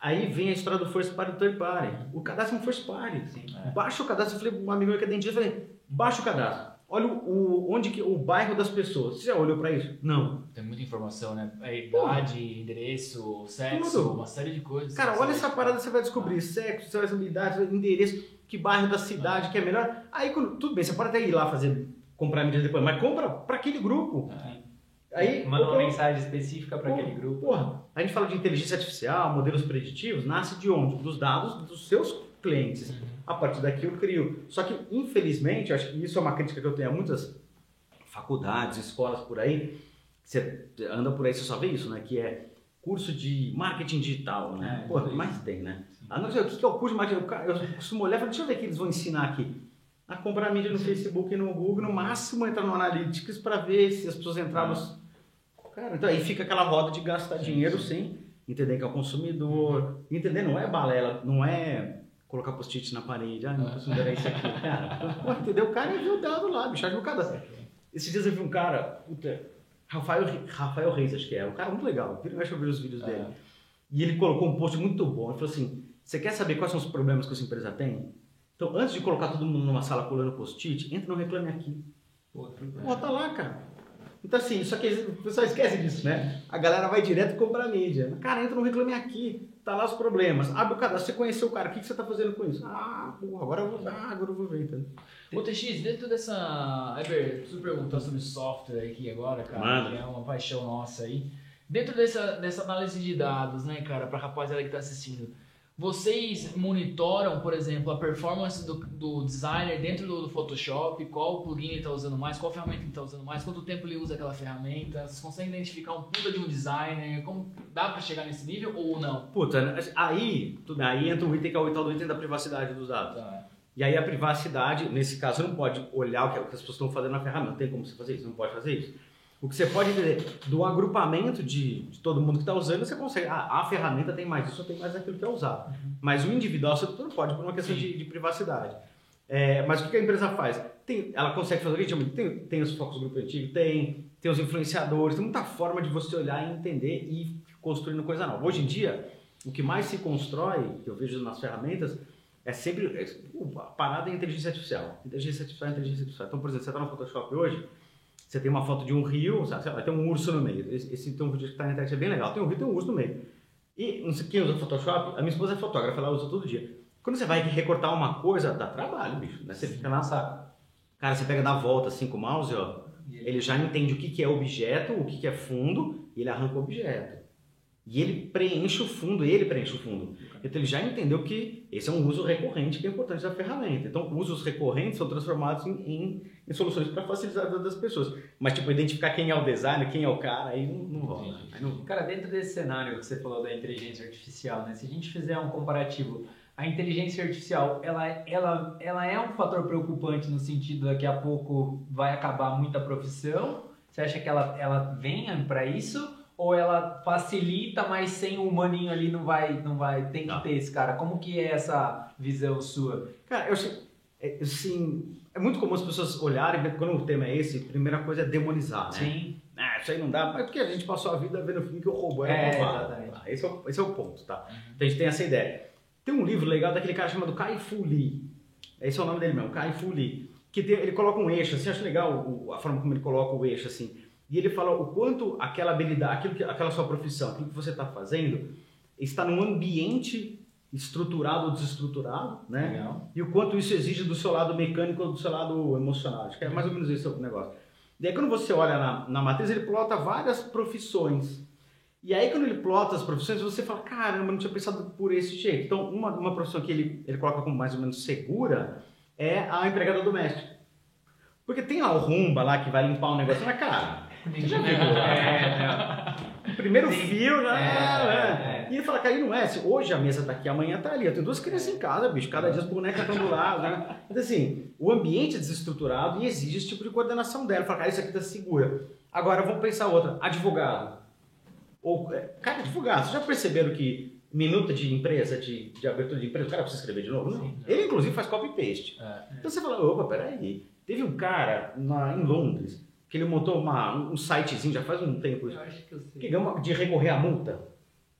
Aí vem a história do first party e do third party. O cadastro é um first party. Sim, é. Baixa o cadastro. Eu falei um amigo meu que é dentista, eu falei, baixa o cadastro. Olha o, onde que, o bairro das pessoas. Você já olhou para isso? Não. Tem muita informação, né? A idade, endereço, sexo, Tudo. uma série de coisas. Cara, olha essa parada, você vai descobrir sexo, sexo, idade, endereço, que bairro da cidade que é melhor. Aí, tudo bem, você pode até ir lá fazer, comprar mídia depois, mas compra para aquele grupo. É. Aí, Manda uma mensagem específica para aquele grupo. Porra, a gente fala de inteligência artificial, modelos preditivos, nasce de onde? Dos dados dos seus clientes. Uhum. A partir daqui eu crio. Só que, infelizmente, acho que isso é uma crítica que eu tenho a muitas faculdades, escolas por aí. Você anda por aí, você só vê isso, né? Que é curso de marketing digital, né? É, Pô, mais tem, né? Ah, não sei, o que é o curso de marketing? Eu costumo olhar e falar, deixa eu ver o que eles vão ensinar aqui a comprar mídia no Facebook e no Google, no máximo entrar no Analytics para ver se as pessoas entravam ah. Cara, então aí fica aquela roda de gastar dinheiro sem entender que é o consumidor. Entender não é balela, não é colocar post-it na parede. Ah, não considera isso aqui. Cara, pô, entendeu? O cara viu o dado lá, bicho, viu cada. Esses dias eu vi um cara, puta, Rafael, Rafael Reis, acho que é, um cara muito legal. Vira e eu ver os vídeos dele. É. E ele colocou um post muito bom. Ele falou assim: você quer saber quais são os problemas que essa empresa tem? Então, antes de colocar todo mundo numa sala colando post-it, entra no Reclame Aqui. Bota lá, cara. Então, assim, só que o pessoal esquece disso, né? A galera vai direto comprar mídia. Cara, entra no Reclame Aqui, tá lá os problemas. Abre o cadastro, você conheceu o cara, o que, que você tá fazendo com isso? Ah, porra, agora eu vou, ah, agora eu vou ver, então. Ô, TX, dentro dessa... Eber, preciso perguntar sobre software aqui agora, cara, Mano. que é uma paixão nossa aí. Dentro dessa, dessa análise de dados, né, cara, pra rapaziada que tá assistindo, vocês monitoram, por exemplo, a performance do, do designer dentro do, do, Photoshop, qual plugin ele está usando mais, qual ferramenta ele está usando mais, quanto tempo ele usa aquela ferramenta, vocês conseguem identificar um puta de um designer, como dá para chegar nesse nível ou não? Puta, aí, tudo bem, aí entra um item que é o tal do item da privacidade dos dados. Tá. E aí a privacidade, nesse caso, você não pode olhar o que as pessoas estão fazendo na ferramenta, não tem como você fazer isso, não pode fazer isso. O que você pode entender do agrupamento de, de todo mundo que está usando, você consegue. Ah, a ferramenta tem mais isso, tem mais aquilo que é usado. Uhum. Mas o individual você não pode por uma questão de, de, privacidade. É, mas o que a empresa faz? Tem, ela consegue fazer o que tem, tem os focos grupo antigo, tem, tem os influenciadores, tem muita forma de você olhar e entender e construindo coisa nova. Hoje em dia, o que mais se constrói, que eu vejo nas ferramentas, é sempre. É, a parada é inteligência artificial. Inteligência artificial, inteligência artificial. Então, por exemplo, você está no Photoshop hoje você tem uma foto de um rio, sabe? Vai ter um urso no meio. Esse, esse tem um vídeo que está na internet, é bem legal. Tem um rio, tem um urso no meio. E não sei quem usa Photoshop, a minha esposa é fotógrafa, ela usa todo dia. Quando você vai recortar uma coisa, dá trabalho, bicho. Né? Você fica sabe? Cara, você pega da volta assim com o mouse, ó. Ele já entende o que, que é objeto, o que, que é fundo, e ele arranca o objeto. E ele preenche o fundo, ele preenche o fundo. Então ele já entendeu que esse é um uso recorrente que é importante da ferramenta. Então usos recorrentes são transformados em, em, em soluções para facilitar a vida das pessoas. Mas tipo, identificar quem é o designer, quem é o cara, aí não, não rola. Aí não... Cara, dentro desse cenário que você falou da inteligência artificial, né? se a gente fizer um comparativo, a inteligência artificial ela, ela, ela é um fator preocupante no sentido daqui a pouco vai acabar muita profissão? Você acha que ela, ela venha para isso? Ou ela facilita, mas sem o humaninho ali não vai, não vai, tem que não. ter esse cara. Como que é essa visão sua? Cara, eu é, assim, é muito comum as pessoas olharem, quando o tema é esse, a primeira coisa é demonizar, né? Sim. Ah, isso aí não dá, mas porque a gente passou a vida vendo filme que o robô era é, malvado. Ah, esse, é o, esse é o ponto, tá? Uhum. Então a gente tem essa ideia. Tem um livro legal daquele cara chamado Kai Fu Lee. Esse é o nome dele mesmo, Kai Fu Lee. Que tem, ele coloca um eixo, assim, acho legal o, a forma como ele coloca o eixo, assim e ele fala o quanto aquela habilidade, aquilo que, aquela sua profissão, aquilo que você está fazendo, está num ambiente estruturado ou desestruturado, né? Legal. E o quanto isso exige do seu lado mecânico ou do seu lado emocional. Acho que é mais ou menos esse o negócio. E aí quando você olha na, na matriz, ele plota várias profissões. E aí quando ele plota as profissões, você fala, caramba, não tinha pensado por esse jeito. Então, uma, uma profissão que ele, ele coloca como mais ou menos segura é a empregada doméstica. Porque tem lá o rumba lá que vai limpar um negócio, mas cara, você já viu? É, o primeiro Sim. fio, né? É, é. E ele fala, cara, não é. Se hoje a mesa tá aqui, amanhã tá ali. Eu tenho duas crianças em casa, bicho. Cada dia as bonecas estão do lado, né? Então, assim, o ambiente é desestruturado e exige esse tipo de coordenação dela. Fala, cara, isso aqui tá segura. Agora, vamos pensar outra. Advogado. Ou, é, cara, advogado, vocês já perceberam que minuta de empresa, de, de abertura de empresa, o cara precisa escrever de novo? Não. Ele, inclusive, faz copy-paste. É. Então você fala, opa, peraí. Teve um cara na, em Londres que ele montou uma, um sitezinho já faz um tempo eu acho que, eu sei. que ganhou de recorrer à multa.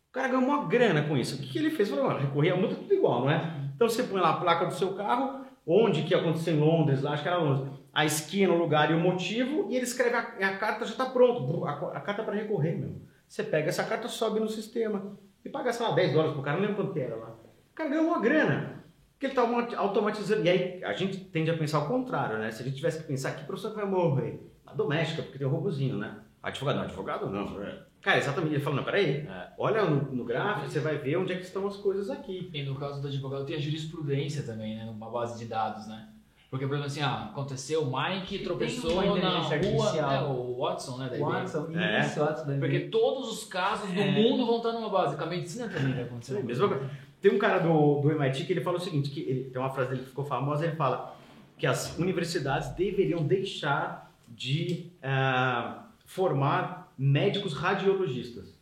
O cara ganhou uma grana com isso. O que, que ele fez? Falou, recorrer à multa é tudo igual, não é? Então você põe lá a placa do seu carro, onde que aconteceu em Londres, lá, acho que era Londres, a esquina, o lugar e o motivo, e ele escreve a, a carta, já está pronto, a, a carta para recorrer, meu. Você pega essa carta, sobe no sistema e paga, sei lá, 10 dólares pro cara, não lembro quanto era lá. O cara ganhou uma grana, porque ele está automatizando. E aí a gente tende a pensar o contrário, né? Se a gente tivesse que pensar que professor vai morrer, doméstica, porque tem um robozinho, né? Advogado, não, advogado não. É. Cara, exatamente. Ele falou, não, peraí, é. olha no, no, gráfico, você vai ver onde é que estão as coisas aqui. E no caso do advogado tem a jurisprudência também, né? Numa base de dados, né? Porque, por exemplo, assim, ah, aconteceu, o Mike tropeçou na rua, né, o Watson, né, da Watson, é. isso, Watson Porque todos os casos do é. mundo vão estar numa base, com a medicina também vai acontecer. Mesmo, tem um cara do, do MIT que ele fala o seguinte, que ele, tem uma frase dele que ficou famosa, ele fala que as universidades deveriam deixar de uh, formar médicos radiologistas.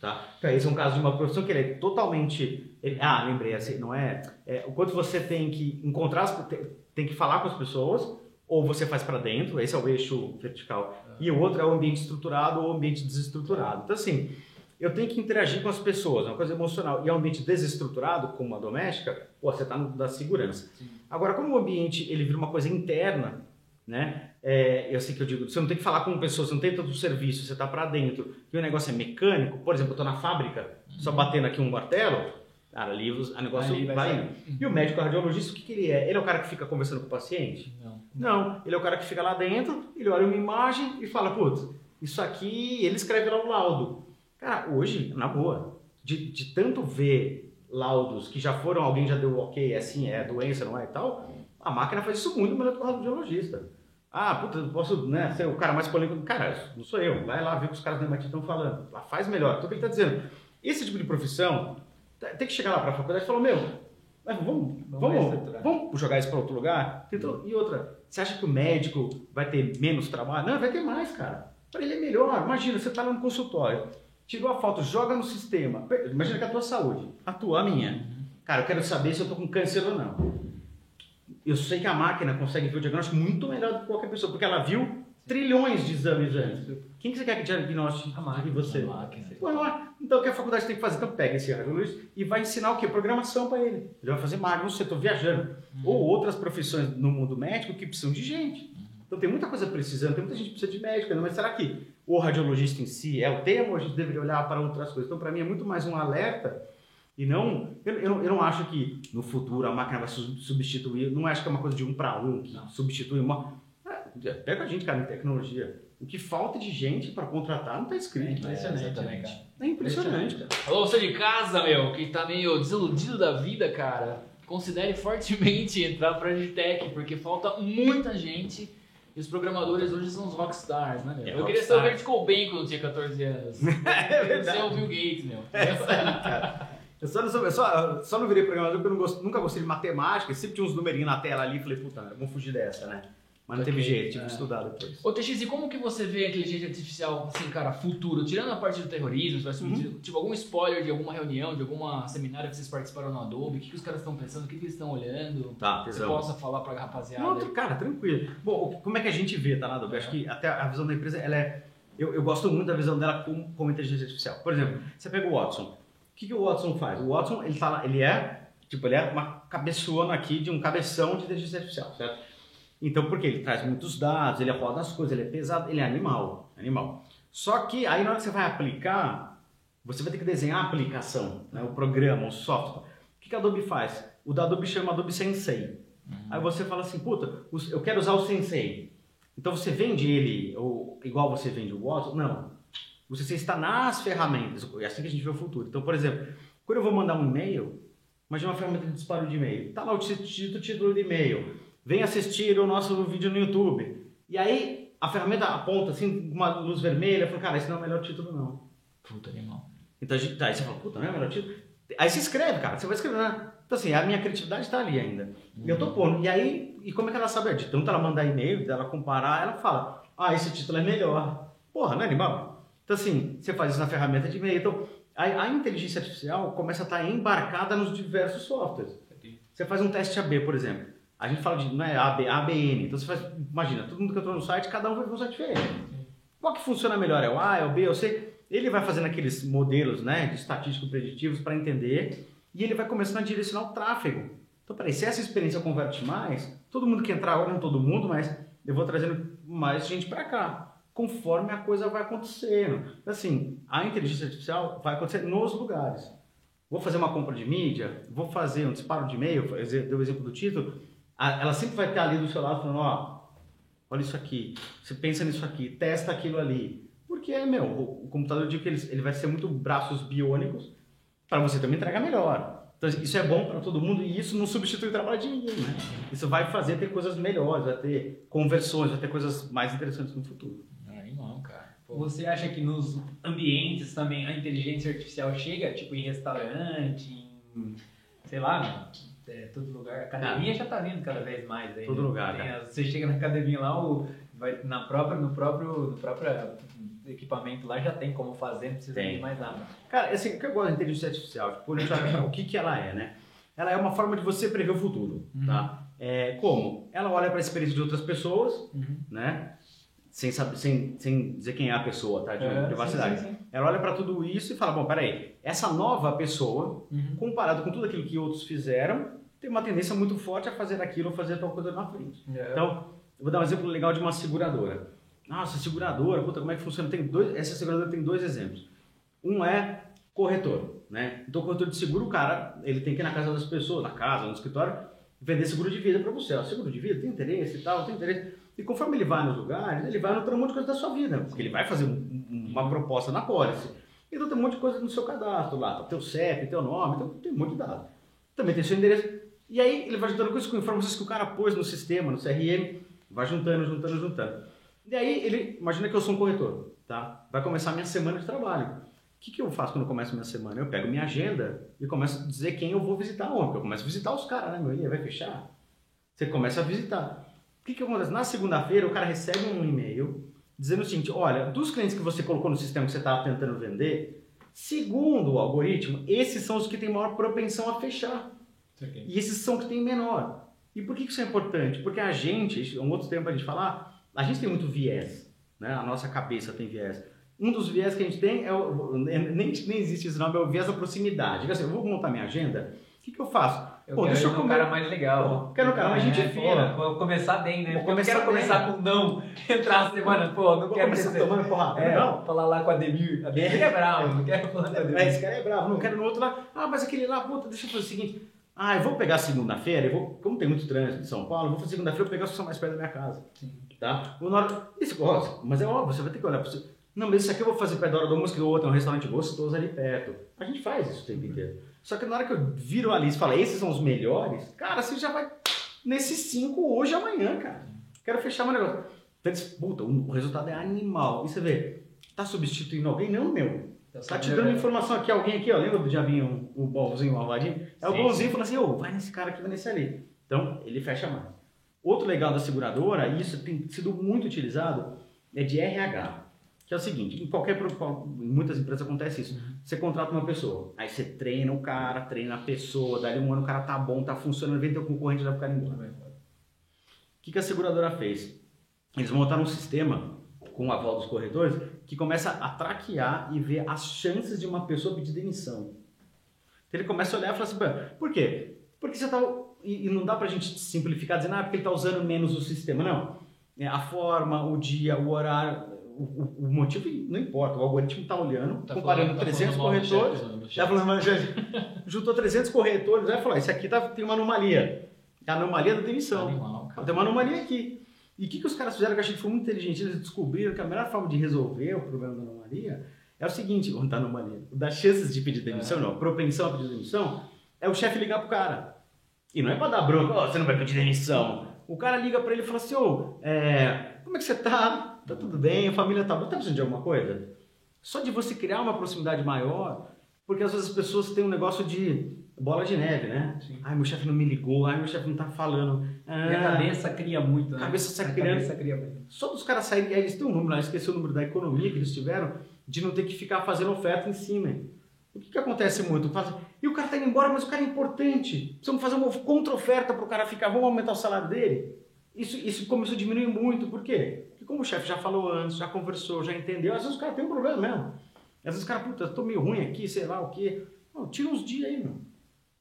Tá? Então, esse é um caso de uma profissão que ele é totalmente. Ele, ah, lembrei, assim, não é, é. O quanto você tem que encontrar, tem que falar com as pessoas, ou você faz para dentro, esse é o eixo vertical, e o outro é o ambiente estruturado ou o ambiente desestruturado. Então, assim, eu tenho que interagir com as pessoas, é uma coisa emocional. E é um ambiente desestruturado, como uma doméstica, pô, você está no da segurança. Sim. Agora, como o ambiente ele vira uma coisa interna, né? É, eu sei que eu digo, você não tem que falar com pessoas, você não tem tanto serviço, você está para dentro, e o negócio é mecânico, por exemplo, eu estou na fábrica, uhum. só batendo aqui um martelo, cara, ali o negócio vai, vai indo. E o médico radiologista, o que, que, ele é? Ele é o cara que fica conversando com o paciente? Não. Não, ele é o cara que fica lá dentro, ele olha uma imagem e fala, putz, isso aqui, ele escreve lá o laudo. Cara, hoje, na boa, de, de tanto ver laudos que já foram, alguém já deu ok, é assim, é doença, não é e tal, a máquina faz isso muito melhor que o radiologista. Ah, puta, posso né, ser o cara mais polêmico. Cara, não sou eu. Vai lá ver o que os caras do MIT estão falando. Lá faz melhor. Então, o que ele está dizendo? Esse tipo de profissão, tem que chegar lá para a faculdade e falar, meu, vamos, vamos, vamos jogar isso para outro lugar? Então, e outra, você acha que o médico vai ter menos trabalho? Não, vai ter mais, cara. Para ele é melhor. Imagina, você está lá no consultório, tirou a foto, joga no sistema. Imagina que a tua saúde, a tua, a minha. Cara, eu quero saber se eu estou com câncer ou não eu sei que a máquina consegue ver o diagnóstico muito melhor do que qualquer pessoa, porque ela viu trilhões de exames antes. Quem que você quer que diagnostique a máquina, você? A máquina. então o que a faculdade tem que fazer? Então pega esse radiologista e vai ensinar o quê? Programação para ele. Ele vai fazer máquina no setor viajando. Uhum. Ou outras profissões no mundo médico que precisam de gente. Então tem muita coisa precisando, tem muita gente que precisa de médico, mas será que o radiologista em si é o tema ou a gente deveria olhar para outras coisas? Então para mim é muito mais um alerta e não eu, eu, eu, não acho que no futuro a máquina vai substituir, não acho que é uma coisa de um para um, que não. substitui uma. É, pega a gente, cara, em tecnologia. O que falta de gente para contratar não está escrito. É impressionante também, cara. É impressionante, cara. Alô, você de casa, meu, que está meio desiludido da vida, cara, considere fortemente entrar para a Digitech, porque falta muita gente. E os programadores hoje são os rockstars, né, meu? É eu queria ser o Kurt Cobain quando eu tinha 14 anos. é verdade. Eu queria ser o Bill Gates, meu. É, cara. Eu só não, eu só, só não virei programador porque eu não gosto, nunca gostei de matemática. Sempre tinha uns numerinhos na tela ali e falei, puta, vamos fugir dessa, né? Mas não okay, teve jeito, tive é. que estudar depois. Ô TX, e como que você vê a inteligência artificial, assim, cara, futuro? Tirando a parte do terrorismo, uhum. tipo, algum spoiler de alguma reunião, de alguma seminário que vocês participaram no Adobe, o que, que os caras estão pensando, o que, que eles estão olhando? Tá, Você possa falar pra rapaziada. Não, cara, tranquilo. Bom, como é que a gente vê, tá na Adobe? Acho que até a visão da empresa, ela é... Eu, eu gosto muito da visão dela como, como inteligência artificial. Por exemplo, você pega o Watson que, que o Watson faz? O Watson, ele, tá, ele é, tipo, ele é uma cabeçona aqui de um cabeção de inteligência artificial, certo? Então, porque ele traz muitos dados, ele roda as coisas, ele é pesado, ele é animal, animal. Só que aí na hora que você vai aplicar, você vai ter que desenhar a aplicação, né? o programa, o software. O que, que a Adobe faz? O da Adobe chama Adobe Sensei. Uhum. Aí você fala assim, puta, eu quero usar o Sensei. Então você vende ele, ou igual você vende o Watson? Não. Você está nas ferramentas. É assim que a gente vê o futuro. Então, por exemplo, quando eu vou mandar um e-mail, imagina uma ferramenta de disparo de e-mail. Está lá o título, título de e-mail. Vem assistir o nosso vídeo no YouTube. E aí a ferramenta aponta assim, uma luz vermelha. Eu falo, cara, esse não é o melhor título, não. Puta animal. Então a gente, aí você fala, puta, não é o melhor título? Aí você escreve, cara. Você vai escrever, né? Então assim, a minha criatividade está ali ainda. Uhum. E eu tô uhum. pondo. E aí, e como é que ela sabe? De tanto ela mandar e-mail, dela comparar, ela fala, ah, esse título é melhor. Porra, não é animal? Então, assim, você faz isso na ferramenta de e-mail. Então, a, a inteligência artificial começa a estar embarcada nos diversos softwares. Você faz um teste AB, por exemplo. A gente fala de não é AB, ABN. Então você faz, imagina, todo mundo que entrou no site, cada um vai ver um site diferente. Qual que funciona melhor? É o A, é o B, é o C? Ele vai fazendo aqueles modelos né, de estatísticos preditivos para entender e ele vai começando a direcionar o tráfego. Então, peraí, se essa experiência converte mais, todo mundo que entrar, agora não todo mundo, mas eu vou trazendo mais gente para cá, conforme a coisa vai acontecendo. Assim, a inteligência artificial vai acontecer nos lugares. Vou fazer uma compra de mídia, vou fazer um disparo de e-mail, deu o exemplo do título, ela sempre vai ter ali do seu lado falando, ó, olha isso aqui, você pensa nisso aqui, testa aquilo ali. Porque, meu, o, computador, digo que ele, ele vai ser muito braços biônicos para você também entregar melhor. Então, isso é bom para todo mundo e isso não substitui o trabalho de ninguém, né? Isso vai fazer ter coisas melhores, vai ter conversões, vai ter coisas mais interessantes no futuro. Não, cara. Você acha que nos ambientes também a inteligência artificial chega, tipo em restaurante, em, sei lá, é, todo lugar. A academia ah, já tá vindo cada vez mais aí. Todo né? lugar, Tem, Você chega na academia lá, o, vai, na própria, no próprio, no próprio equipamento lá já tem como fazer, não precisa tem. de mais nada. Cara, assim, o que eu gosto da inteligência artificial, tipo, o que, que ela é, né? Ela é uma forma de você prever o futuro, uhum. tá? É, como? Ela olha para a experiência de outras pessoas, uhum. né? Sem, saber, sem, sem dizer quem é a pessoa, tá? De é, privacidade. Sim, sim, sim. Ela olha para tudo isso e fala, bom, peraí, essa nova pessoa, uhum. comparado com tudo aquilo que outros fizeram, tem uma tendência muito forte a fazer aquilo ou fazer tal coisa na frente. É. Então, eu vou dar um exemplo legal de uma seguradora. Nossa, seguradora, puta, como é que funciona? Tem dois, essa seguradora tem dois exemplos. Um é corretor, né? Então, corretor de seguro, o cara, ele tem que ir na casa das pessoas, na casa, no escritório, vender seguro de vida para você. Ó, seguro de vida tem interesse e tal, tem interesse. E conforme ele vai nos lugares, ele vai anotando um monte de coisa da sua vida, porque ele vai fazer um, uma proposta na pólice. Então tem um monte de coisa no seu cadastro lá, teu CEP, teu nome, então tem um monte de dados. Também tem seu endereço. E aí ele vai juntando coisas com informações que o cara pôs no sistema, no CRM, vai juntando, juntando, juntando. E aí ele, imagina que eu sou um corretor, tá? Vai começar a minha semana de trabalho. O que, que eu faço quando eu começo minha semana? Eu pego minha agenda e começo a dizer quem eu vou visitar onde. Eu começo a visitar os caras, né? Meu ia vai fechar. Você começa a visitar. O que, que acontece? Na segunda-feira o cara recebe um e-mail dizendo o seguinte: olha, dos clientes que você colocou no sistema que você estava tentando vender, segundo o algoritmo, esses são os que têm maior propensão a fechar. Okay. E esses são os que têm menor. E por que isso é importante? Porque a gente, um outro tempo para a gente falar, a gente tem muito viés, né? A nossa cabeça tem viés. Um dos viés que a gente tem é o, nem, nem existe esse nome, é o viés da proximidade. Assim, eu vou montar minha agenda, o que, que eu faço? Eu pô, deixa eu comer. um cara mais legal. Pô, quero um cara mais gente é, fina. Vou começar bem, né? Vou começar eu quero bem. começar com não. Entrar a semana, pô, não vou quero começar tomando porra. É, não. falar lá com a Demir. A Demir é bravo, não quero falar com a Demir. É, esse cara é bravo, não quero no outro lá. Ah, mas aquele lá, puta, deixa eu fazer o seguinte. Ah, eu vou pegar segunda-feira, eu vou, como tem muito trânsito em São Paulo, eu vou fazer segunda-feira, eu vou pegar sessão mais perto da minha casa. Sim tá? Ou na hora, isso gosta, mas é óbvio, você vai ter que olhar para você. Não, mas isso aqui eu vou fazer perto da hora do almoço, que o outro é um restaurante gostoso ali perto. A gente faz isso o tempo inteiro. Só que na hora que eu viro a lista e falo, esses são os melhores, cara, você já vai nesses cinco hoje e amanhã, cara. Quero fechar meu negócio. Então, puta, o resultado é animal. E você vê, tá substituindo alguém? Não, meu. Tá, tá te dando informação aqui, alguém aqui, ó, lembra do diabinho, o bonzinho, o malvadinho? É o bonzinho falando assim, ô, vai nesse cara aqui, vai nesse ali. Então, ele fecha mais. Outro legal da seguradora, e isso tem sido muito utilizado, é de RH. Que é o seguinte, em qualquer em muitas empresas acontece isso. Você contrata uma pessoa, aí você treina o cara, treina a pessoa, dali um ano o cara tá bom, tá funcionando, vem teu concorrente já ficar embora. O que, que a seguradora fez? Eles montaram um sistema com o aval dos corretores que começa a traquear e ver as chances de uma pessoa pedir demissão. Então ele começa a olhar e fala assim, por quê? Porque você e, e não dá para a gente simplificar dizendo, ah, porque ele está usando menos o sistema. Não. É, a forma, o dia, o horário, o, o, motivo não importa. O algoritmo está olhando, tá comparando falando, 300 tá corretores. Está falando, juntou 300 corretores, vai falar, esse aqui tá, tem uma anomalia. É a anomalia da demissão. Animal, tem uma anomalia aqui. E o que, que os caras fizeram que a gente foi muito inteligente? Eles descobriram que a melhor forma de resolver o problema da anomalia é o seguinte, da anomalia, das chances de pedir demissão, é. não, propensão a pedir demissão, é o chefe ligar pro cara. E não é para dar bronca, oh, você não vai pedir demissão. O cara liga para ele e fala assim, ô, oh, é, como é que você tá? Tá tudo bem? A família tá boa? Tá precisando de alguma coisa? Só de você criar uma proximidade maior, porque às vezes as pessoas têm um negócio de bola de neve, né? Sim. Ai, meu chefe não me ligou, ai, meu chefe não tá falando. Ah, e a cabeça cria muito, né? A cabeça sai criando. cabeça cria muito. Só dos caras saírem, eles têm um número lá, esqueci o número da economia que eles tiveram, de não ter que ficar fazendo oferta em cima. O que, que acontece muito? E o cara tá indo embora, mas o cara é importante. Precisamos fazer uma contra-oferta para o cara ficar, vamos aumentar o salário dele? Isso, isso começou a diminuir muito, por quê? Porque como o chefe já falou antes, já conversou, já entendeu, às vezes o cara tem um problema mesmo. Às vezes o cara, puta, tô meio ruim aqui, sei lá o quê. Não, tira uns dias aí, meu.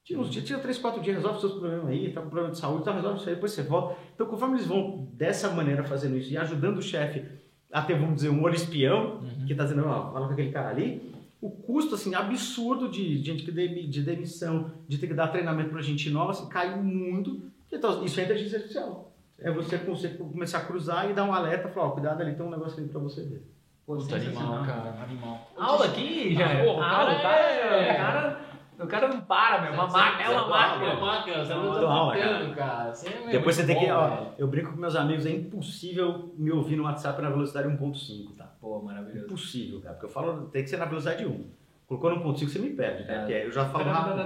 Tira uns dias, tira três, quatro dias, resolve seus problemas aí, tá com problema de saúde, tá, resolve isso aí, depois você volta. Então, conforme eles vão dessa maneira fazendo isso e ajudando o chefe a ter, vamos dizer, um olho espião, uhum. que tá dizendo, ó, fala com aquele cara ali, o custo, assim, absurdo de gente que de demissão, de ter que dar treinamento para gente nova, assim, caiu muito. Então, isso é inteligência artificial. É você, você começar a cruzar e dar um alerta, falar, ó, cuidado ali, tem um negócio ali para você ver. Pô, animal, cara, animal. Aula aqui, já. Ah, porra, Aula, o cara, é... o cara o cara não para, meu. Uma máquina, é uma máquina. É uma máquina. Você não tá aula, cara. cara. Você é Depois você tem que. Ó, eu brinco com meus amigos, é impossível me ouvir no WhatsApp na velocidade 1.5, tá? Pô, maravilhoso. Impossível, cara. Porque eu falo, tem que ser na velocidade 1. Colocou no 1.5 você me perde, né? Porque eu já falo rápido.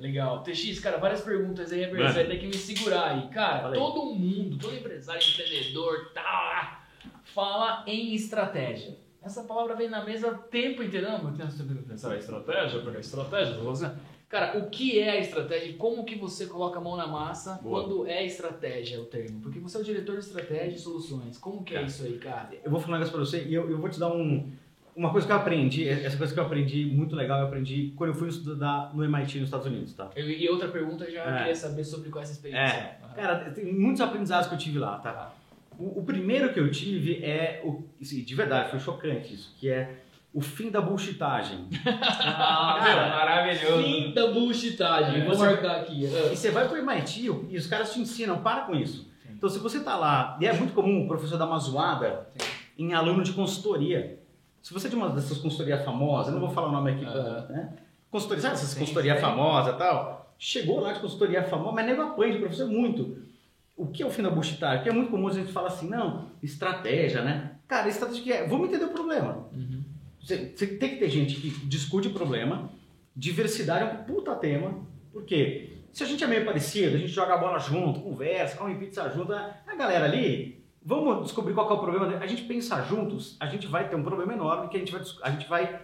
Legal. TX, cara, várias perguntas aí, você vai ter que me segurar aí. Cara, todo mundo, todo empresário, empreendedor, tá, fala em estratégia. Essa palavra vem na mesa o tempo inteiro. Não, mas tem que pensar em estratégia, pegar estratégia. Cara, o que é a estratégia e como que você coloca a mão na massa Boa. quando é estratégia o termo? Porque você é o diretor de estratégia e soluções. Como que é isso aí, cara? Eu vou falar um negócio pra você e eu, eu vou te dar um, uma coisa que eu aprendi, essa coisa que eu aprendi muito legal, eu aprendi quando eu fui estudar no MIT nos Estados Unidos, tá? Eu, e outra pergunta, já é. queria saber sobre qual é essa experiência. É. Uhum. Cara, tem muitos aprendizados que eu tive lá, tá? tá. O, o, primeiro que eu tive é, o, de verdade, foi chocante isso, que é o fim da bullshitagem. ah, cara, maravilhoso. Fim da bullshitagem. Vou marcar aqui. E você vai pro MIT e os caras te ensinam, para com isso. Sim. Então, se você tá lá, e é muito comum o professor dar uma zoada Sim. em aluno de consultoria. Se você é de uma dessas consultorias famosas, eu não vou falar o nome aqui, uh né? Consultoria, sabe essas consultorias famosas e tal? Chegou lá de consultoria famosa, mas nego apanha de professor muito o que é o fim da bullshitagem? Porque é muito comum a gente falar assim, não, estratégia, né? Cara, estratégia é, vamos entender o problema. Uhum. Você, você, tem que ter gente que discute o problema, diversidade é um puta tema, porque se a gente é meio parecido, a gente joga a bola junto, conversa, come pizza junto, a galera ali, vamos descobrir qual é o problema, a gente pensar juntos, a gente vai ter um problema enorme que a gente vai, a gente vai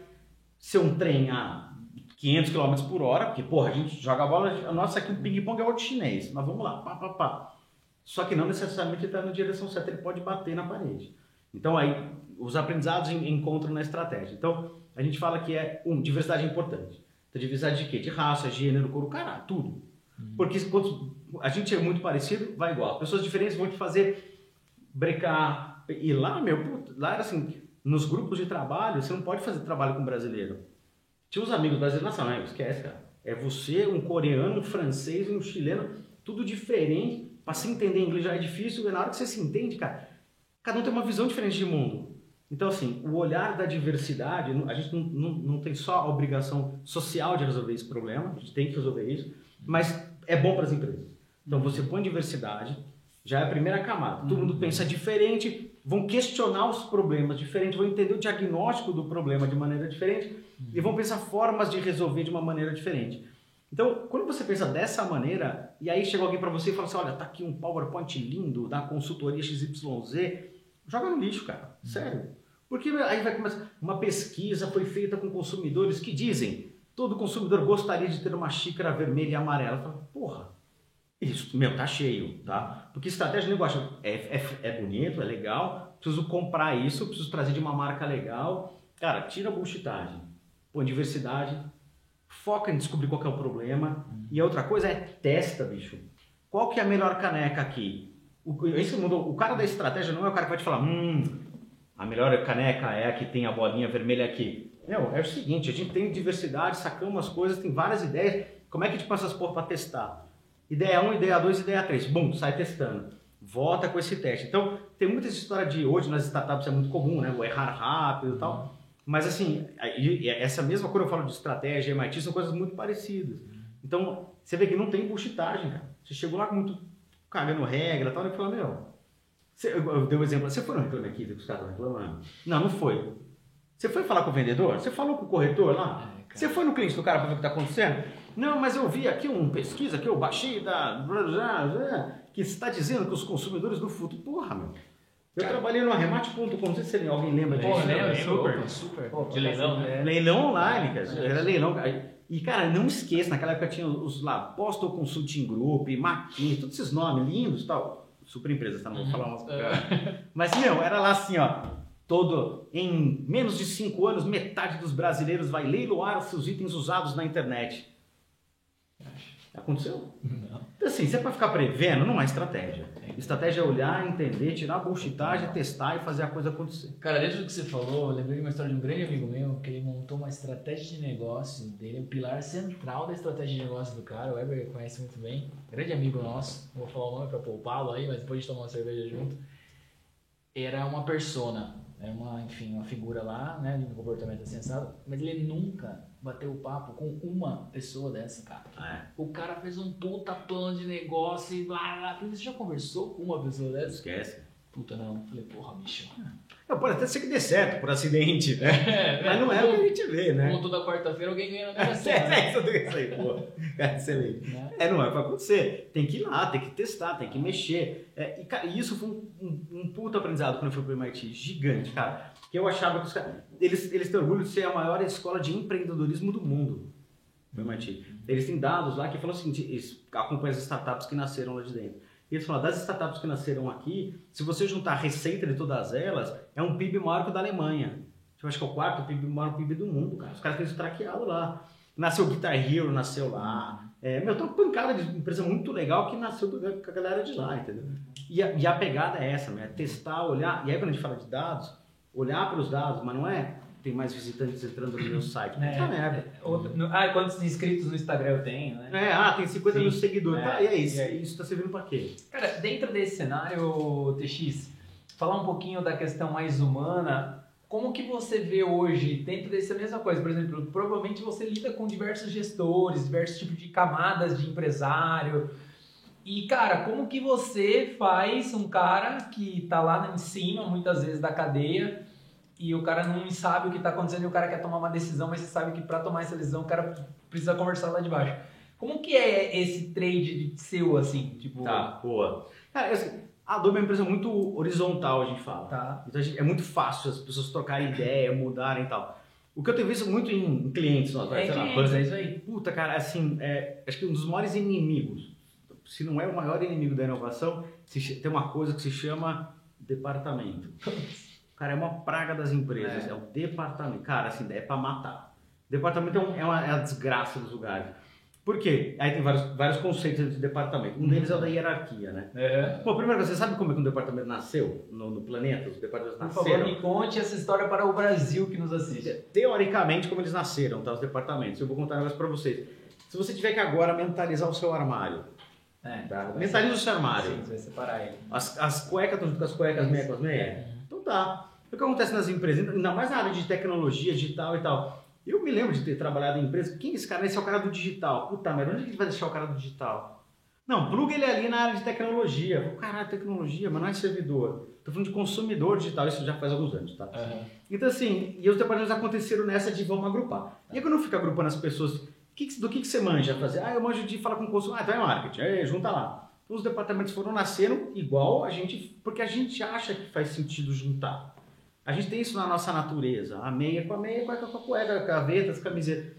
ser um trem a 500 km por hora, porque, porra, a gente joga a bola, nossa, aqui o ping-pong é outro chinês, mas vamos lá, pá, pá, pá. Só que não necessariamente ele está na direção certa, ele pode bater na parede. Então aí os aprendizados encontram na estratégia. Então a gente fala que é um diversidade é importante. Então, diversidade de quê? De raça, gênero, cor, cara, tudo. Uhum. Porque quando a gente é muito parecido, vai igual. Pessoas diferentes vão te fazer brecar. E lá, meu, lá era assim, nos grupos de trabalho, você não pode fazer trabalho com brasileiro. Tinha uns amigos brasileiros, não, esquece, cara. É você, um coreano, um francês um chileno, tudo diferente para se entender inglês já é difícil, e na hora que você se entende, cara, cada um tem uma visão diferente de mundo. Então, assim, o olhar da diversidade, a gente não, não, não tem só a obrigação social de resolver esse problema, a gente tem que resolver isso, mas é bom para as empresas. Então, você põe diversidade, já é a primeira camada. Todo mundo pensa diferente, vão questionar os problemas diferentes, vão entender o diagnóstico do problema de maneira diferente e vão pensar formas de resolver de uma maneira diferente. Então, quando você pensa dessa maneira, e aí chega alguém para você e fala assim: olha, tá aqui um PowerPoint lindo da consultoria XYZ, joga no lixo, cara. Uhum. Sério. Porque aí vai começar. Uma pesquisa foi feita com consumidores que dizem: todo consumidor gostaria de ter uma xícara vermelha e amarela. Fala, porra, isso, meu, tá cheio, tá? Porque estratégia de negócio é, é, é bonito, é legal, preciso comprar isso, preciso trazer de uma marca legal. Cara, tira a bullshitagem, põe diversidade, foca em descobrir qual é o problema. E a outra coisa é testa, bicho. Qual que é a melhor caneca aqui? O, esse mudou. O cara da estratégia não é o cara que vai te falar, hum, a melhor caneca é a que tem a bolinha vermelha aqui. Meu, é o seguinte, a gente tem diversidade, sacamos as coisas, tem várias ideias. Como é que a gente passa as porra para testar? Ideia 1, ideia 2, ideia 3. Bum, sai testando. Volta com esse teste. Então, tem muita história de hoje nas startups é muito comum, né? O errar rápido e tal. Mas assim, essa mesma coisa eu falo de estratégia, MIT, são coisas muito parecidas. Então, você vê que não tem bullshitagem, cara. Você chegou lá com muito cagando regra e tal, e falou, meu, você, eu dei um exemplo, você foi no reclame aqui que os caras estão reclamando? Não, não foi. Você foi falar com o vendedor? Você falou com o corretor lá? É, você foi no cliente do cara para ver o que está acontecendo? Não, mas eu vi aqui uma pesquisa que eu baixei da. que está dizendo que os consumidores do futuro. Porra, meu. Eu Cara, trabalhei no arremate.com, não sei se alguém lembra disso. Pô, lembra, super, super. Pô, de leilão, né? Leilão online, cara. Era leilão. E, cara, não esqueça, naquela época tinha os lá, Postal Consulting Group, McKinsey, todos esses nomes lindos e tal. Super empresas, tá? Não vou falar umas. Uhum. Mas, meu, era lá assim, ó. Todo, em menos de cinco anos, metade dos brasileiros vai leiloar seus itens usados na internet. Aconteceu? Não. Então, assim, se é para ficar prevendo, não é estratégia. Estratégia é olhar, entender, tirar a bullshitagem, testar e fazer a coisa acontecer. Cara, dentro do que você falou, eu lembrei de uma história de um grande amigo meu, que ele montou uma estratégia de negócio dele, o pilar central da estratégia de negócio do cara, o Weber conhece muito bem, grande amigo nosso, não vou falar o nome para poupá-lo aí, mas depois de tomar uma cerveja junto, era uma persona, era uma, enfim, uma figura lá, né, de um comportamento sensado, mas ele nunca bateu o papo com uma pessoa dessa, cara. Ah, é. O cara fez um puta plano de negócio e blá blá. Você já conversou com uma pessoa dessa? Esquece. Puta, não. Falei, porra, bicho. Não, pode até ser que dê certo por acidente, né? É, Mas não é o que a gente vê, né? Como toda quarta-feira alguém ganha na cena. É, isso aí, pô. Cara, excelente. Né? É, não é pra acontecer. Tem que ir lá, tem que testar, tem que mexer. É, e, cara, isso foi um, um, um puta aprendizado quando eu fui pro MIT. Gigante, cara. Que eu achava que os caras. Eles, eles têm orgulho de ser a maior escola de empreendedorismo do mundo. O MIT. Eles têm dados lá que falam assim: acompanham as startups que nasceram lá de dentro. E eles falam, das startups que nasceram aqui, se você juntar a receita de todas elas, é um PIB maior que o da Alemanha. Eu acho que é o quarto PIB, maior PIB do mundo, cara. Os caras têm isso traqueado lá. Nasceu Guitar Hero, nasceu lá. É, meu, tem uma pancada de empresa muito legal que nasceu do, com a galera de lá, entendeu? E a, e a pegada é essa, né? Testar, olhar. E aí quando a gente fala de dados, olhar para os dados, mas não é tem mais visitantes entrando no meu site. É, Puta merda. É, no, ah, quantos inscritos no Instagram eu tenho, né? É, ah, tem 50 mil seguidores. É, tá, e é isso. É. Isso está servindo para quê? Cara, dentro desse cenário, TX, falar um pouquinho da questão mais humana. Como que você vê hoje, dentro dessa mesma coisa, por exemplo, provavelmente você lida com diversos gestores, diversos tipos de camadas de empresário. E, cara, como que você faz um cara que está lá em cima, muitas vezes, da cadeia, e o cara não sabe o que está acontecendo e o cara quer tomar uma decisão, mas você sabe que para tomar essa decisão o cara precisa conversar lá de baixo. Como que é esse trade seu, assim? Tipo... Tá, boa. Cara, assim, a Adobe é uma empresa muito horizontal, a gente fala. Tá. Então gente, é muito fácil as pessoas trocarem ideia, mudarem e tal. O que eu tenho visto muito em, clientes, ó, é, clientes, lá, é isso aí. Puta, cara, assim, é, acho que um dos maiores inimigos, se não é o maior inimigo da inovação, se, tem uma coisa que se chama departamento. Cara, é uma praga das empresas. É, é o departamento. Cara, assim, é para matar. Departamento é, um, é, uma, é a desgraça dos lugares. Por quê? Aí tem vários, vários conceitos de departamento. Um deles é o da hierarquia, né? É. Bom, primeiro, você sabe como é que um departamento nasceu no, no planeta? Os departamentos Por nasceram? Por favor, me conte essa história para o Brasil que nos assiste. Teoricamente, como eles nasceram, tá? Os departamentos. Eu vou contar um negócio para vocês. Se você tiver que agora mentalizar o seu armário, é, tá? mentaliza o seu armário. Sim, você vai separar ele. As, as cuecas estão junto com as cuecas, meia com as meias? É. Então tá. O que acontece nas empresas, ainda mais na área de tecnologia, digital e tal. Eu me lembro de ter trabalhado em empresa. Quem é esse cara? Esse é o cara do digital. Puta, mas onde a gente vai deixar o cara do digital? Não, pluga ele ali na área de tecnologia. Caralho, tecnologia, mas não é servidor. Tô falando de consumidor digital, isso já faz alguns anos, tá? Uhum. Então, assim, e os departamentos aconteceram nessa de vamos agrupar. E aí quando eu fico agrupando as pessoas, do que, que você manja fazer? Ah, eu manjo de falar com o consumidor. Ah, então é marketing. Aí, junta lá. Então, os departamentos foram nascendo igual a gente, porque a gente acha que faz sentido juntar. A gente tem isso na nossa natureza. A meia com a meia, cueca com a cueca, gavetas, camiseta.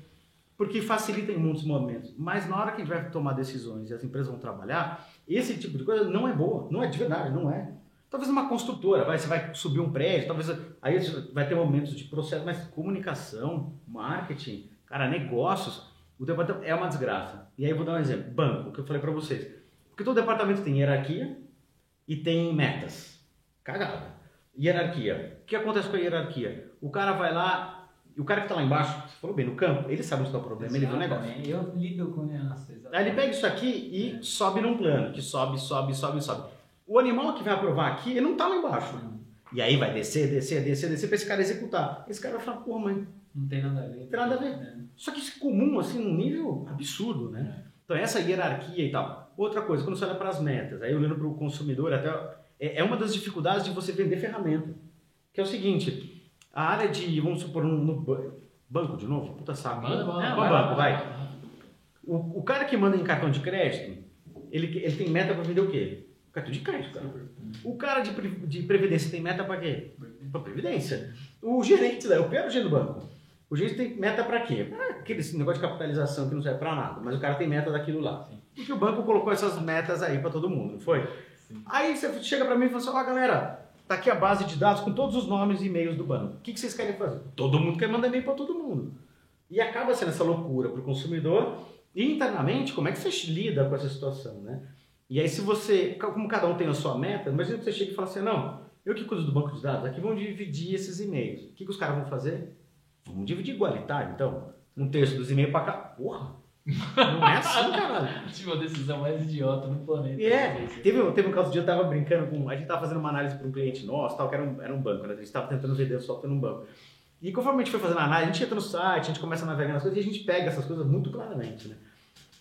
Porque facilita em muitos momentos. Mas na hora que a gente vai tomar decisões e as empresas vão trabalhar, esse tipo de coisa não é boa. Não é de verdade, não é. Talvez uma construtora, vai, você vai subir um prédio, talvez aí vai ter momentos de processo, mas comunicação, marketing, cara, negócios, o departamento é uma desgraça. E aí eu vou dar um exemplo. Banco, que eu falei para vocês. Porque todo departamento tem hierarquia e tem metas. Cagada. Hierarquia. O que acontece com a hierarquia? O cara vai lá, o cara que está lá embaixo, você falou bem, no campo, ele sabe onde está o problema, ele vê o negócio. Eu lido com isso. Aí ele pega isso aqui e é. sobe num plano, que sobe, sobe, sobe, sobe. O animal que vai aprovar aqui, ele não está lá embaixo. E aí vai descer, descer, descer, descer para esse cara executar. Esse cara vai falar, pô, mãe. Não tem nada a ver. Não tem nada a ver. É. Só que isso é comum, assim, num nível absurdo, né? É. Então, essa hierarquia e tal. Outra coisa, quando você olha para as metas, aí olhando para o consumidor, até é, é uma das dificuldades de você vender ferramenta. Que é o seguinte, a área de, vamos supor, no, banco de novo, puta saco. Manda, manda, banco, vai. O, o cara que manda em cartão de crédito, ele, ele tem meta para vender o quê? Cartão de crédito, cara. O cara de, de previdência tem meta para quê? Para previdência. O gerente, quero o gerente do banco. O gerente tem meta para quê? Aquele negócio de capitalização que não serve para nada, mas o cara tem meta daquilo lá. Sim. Porque o banco colocou essas metas aí para todo mundo, não foi? Sim. Aí você chega para mim e fala assim: ó, galera, tá aqui a base de dados com todos os nomes e e-mails do banco. O que, que vocês querem fazer? Todo mundo quer mandar e-mail para todo mundo. E acaba sendo essa loucura para o consumidor. E internamente, como é que você lida com essa situação, né? E aí, se você, como cada um tem a sua meta, imagina que você chega e fala assim: não, eu que cuido do banco de dados, aqui vão dividir esses e-mails. O que, que os caras vão fazer? Vamos dividir igualitário, então. Um terço dos e-mails para cá. Porra! Não é assim, caralho. Tive uma decisão mais idiota no planeta. É, teve, teve um caso de eu tava brincando com. A gente tava fazendo uma análise para um cliente nosso, tal, que era um, era um banco, né? A gente tava tentando vender o software num banco. E conforme a gente foi fazendo a análise, a gente entra no site, a gente começa a navegar nas coisas e a gente pega essas coisas muito claramente, né?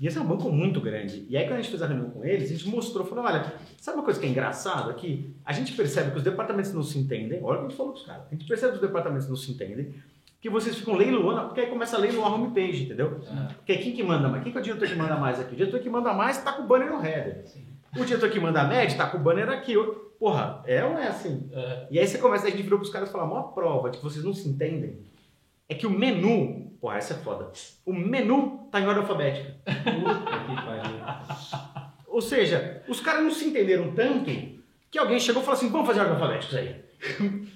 E esse é um banco muito grande. E aí, quando a gente fez a reunião com eles, a gente mostrou, falou: olha, sabe uma coisa que é engraçado aqui? A gente percebe que os departamentos não se entendem. Olha o que a gente falou com os caras. A gente percebe que os departamentos não se entendem, que vocês ficam leiloando, porque aí começa a leiloar a homepage, entendeu? É. Porque quem que manda mais? Quem que é o diretor que manda mais aqui? O diretor que manda mais está com o banner no header. Sim. O diretor que manda média está com o banner aqui. Porra, é ou não é assim? É. E aí você começa, a gente virou para os caras e falou: a maior prova de que vocês não se entendem é que o menu, porra, essa é foda. O menu tá em ordem alfabética. Puta que pariu. Ou seja, os caras não se entenderam tanto que alguém chegou e falou assim: vamos fazer ordem alfabética isso aí.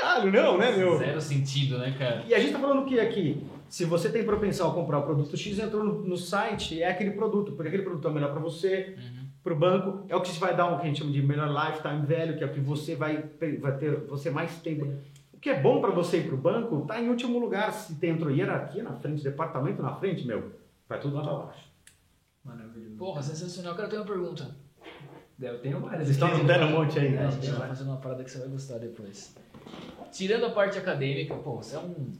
Caralho, não, né, meu? Zero sentido, né, cara? E a gente tá falando o que aqui? Se você tem propensão a comprar o produto X, entrou no, no site, é aquele produto, porque aquele produto é melhor para você, uhum. para o banco, é o que vai dar o que a gente chama de melhor lifetime value, que é o que você vai, vai ter você mais tempo o que é bom para você ir para o banco está em último lugar. Se tem entrou hierarquia na frente, departamento na frente, meu, vai tudo lá para baixo. Maravilhoso. Porra, sensacional. Cara, eu tenho uma pergunta. Eu tenho várias. Vocês estão dando um monte aí. É, a gente vai fazer uma parada que você vai gostar depois. Tirando a parte acadêmica, pô, você é um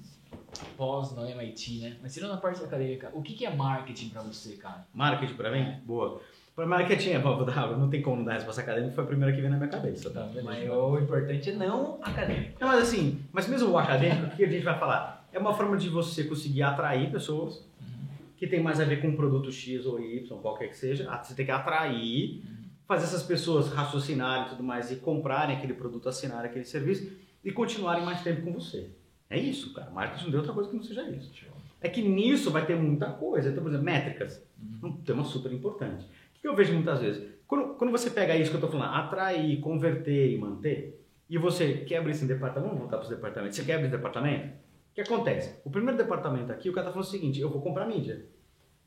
pós no MIT, né? Mas tirando a parte acadêmica, o que, que é marketing para você, cara? Marketing para mim? É. Boa. Para marketing, é, vou dar, não tem como dar resposta acadêmica, foi a primeira que veio na minha cabeça, tá? Mas o importante é não acadêmico. Não, mas assim, mas mesmo o acadêmico, o que a gente vai falar? É uma forma de você conseguir atrair pessoas uhum. que tem mais a ver com o produto X ou Y, qualquer que seja. Você tem que atrair, uhum. fazer essas pessoas raciocinarem e tudo mais e comprarem aquele produto, assinarem aquele serviço e continuarem mais tempo com você. É isso, cara. Marketing não tem outra coisa que não seja isso. É que nisso vai ter muita coisa. Então, por exemplo, métricas. Uhum. Um tema super importante que eu vejo muitas vezes? Quando, quando você pega isso que eu estou falando, atrair, converter e manter, e você quebra esse departamento, vamos voltar para os departamentos, você quebra esse departamento, o que acontece? O primeiro departamento aqui, o cara está falando o seguinte, eu vou comprar mídia.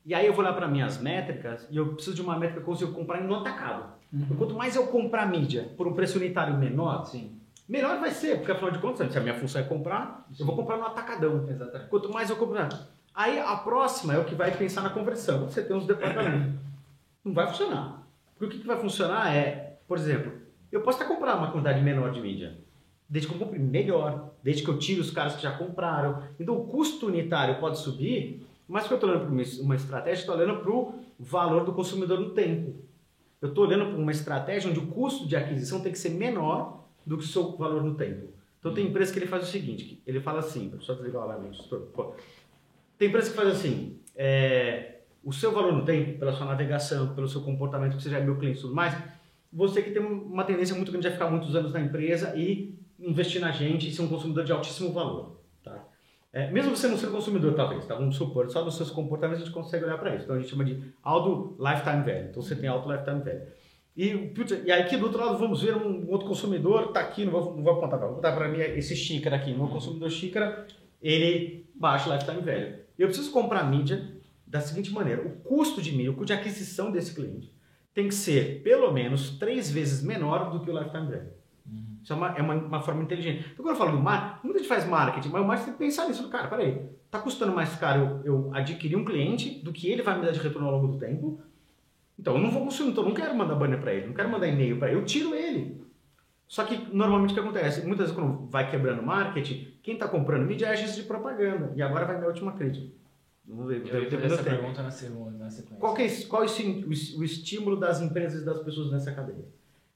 E aí eu vou lá para minhas métricas e eu preciso de uma métrica que eu consigo comprar no atacado. Uhum. Quanto mais eu comprar mídia por um preço unitário menor, Sim. Melhor vai ser, porque afinal de contas, se a minha função é comprar, eu vou comprar no atacadão. Exatamente. Quanto mais eu comprar. Aí a próxima é o que vai pensar na conversão. Você tem uns departamentos. Não vai funcionar. Porque o que, que vai funcionar é, por exemplo, eu posso até comprar uma quantidade menor de mídia, desde que eu compre melhor, desde que eu tire os caras que já compraram. Então o custo unitário pode subir, mas que eu estou olhando para uma estratégia, estou olhando para o valor do consumidor no tempo. Eu estou olhando para uma estratégia onde o custo de aquisição tem que ser menor do que o seu valor no tempo. Então tem empresa que ele faz o seguinte, ele fala assim, só desligar o alarme, tem empresa que faz assim, é, o seu valor no tempo, pela sua navegação, pelo seu comportamento, que você já é meu cliente e tudo mais, você que tem uma tendência muito grande a ficar muitos anos na empresa e investir na gente e ser um consumidor de altíssimo valor. Tá? É, mesmo você não ser consumidor, talvez, tá? vamos supor, só dos seus comportamentos a gente consegue olhar para isso. Então a gente chama de alto lifetime value. Então você tem alto lifetime value. E, putz, e aí aqui do outro lado vamos ver um outro consumidor, está aqui, não vou, não vou apontar, vou botar para mim esse xícara aqui. Meu consumidor xícara, ele baixa lifetime value. Eu preciso comprar mídia da seguinte maneira: o custo de mídia, o custo de aquisição desse cliente tem que ser pelo menos três vezes menor do que o lifetime value. Uhum. Isso é, uma, é uma, uma, forma inteligente. Então, quando eu falo do marketing, muita gente faz marketing, mas o marketing tem que pensar nisso. Cara, peraí, tá custando mais caro eu, eu adquirir um cliente do que ele vai me dar de retorno ao longo do tempo? Então, eu não vou consumir, então eu não quero mandar banner para ele, não quero mandar e-mail para ele, eu tiro ele. Só que normalmente o que acontece? Muitas vezes quando vai quebrando marketing, quem está comprando mídia é agência de propaganda. E agora vai minha última crítica. Vamos ver. Eu ia essa pergunta na, segunda, na sequência. Qual, é, qual é o, o estímulo das empresas e das pessoas nessa cadeia?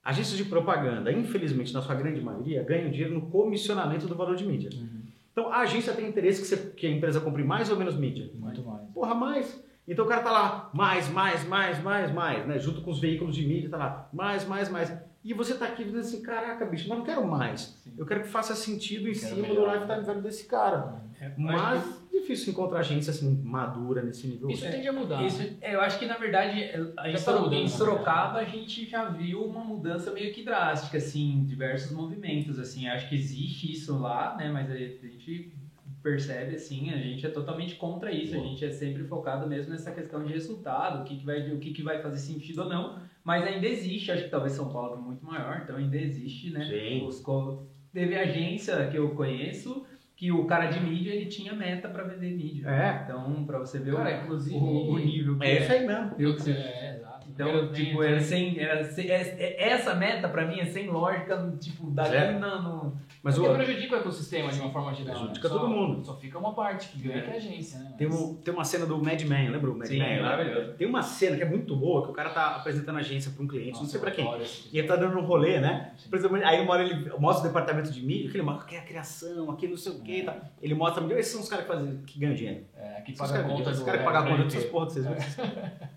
Agências de propaganda, infelizmente, na sua grande maioria, ganham dinheiro no comissionamento do valor de mídia. Uhum. Então, a agência tem interesse que, você, que, a empresa compre mais ou menos mídia? Muito mais. Porra, mais. Então o cara tá lá, mais, mais, mais, mais, mais, né? Junto com os veículos de mídia, tá lá, mais, mais, mais. E você tá aqui dizendo assim, caraca, bicho, mas não quero mais. Sim. Eu quero que faça sentido em cima melhor. do lifetime value desse cara. É, mas que... difícil encontrar agência assim, madura nesse nível. Isso tende a mudar. Isso, é, eu acho que, na verdade, em, Sor em Sorocaba a gente já viu uma mudança meio que drástica, assim, diversos movimentos, assim. Acho que existe isso lá, né? Mas a gente percebe assim, a gente é totalmente contra isso. A gente é sempre focado mesmo nessa questão de resultado, o que, que vai, o que, que vai fazer sentido ou não. Mas ainda existe, acho que talvez São Paulo é muito maior, então ainda existe, né? Sim. Os, teve agência que eu conheço que o cara de mídia ele tinha meta para vender mídia. É. Então, para você ver cara, o, inclusive, o, o nível que é. É isso aí mesmo. Eu, é, Então, tipo, era sem, era sem, é, é, essa meta pra mim é sem lógica, tipo, daqui é. no, no... Mas Porque o... prejudica o ecossistema de uma forma geral. Prejudica todo mundo. Só fica uma parte que ganha é. que é a agência, né? Mas... Tem, um, tem uma cena do Mad Men, lembra o Mad Sim, Men? maravilhoso. Tem uma cena que é muito boa, que o cara tá apresentando a agência pra um cliente, Nossa, não sei pra quem. E ele tá dando um rolê, né? Aí uma hora ele mostra o departamento de mídia, que ele mostra que é a criação, aqui não sei o que, tá? Ele mostra, esses são os caras que, fazem, que ganham dinheiro. É, que pagam conta. Os caras que pagam a conta dessas porra, vocês viram?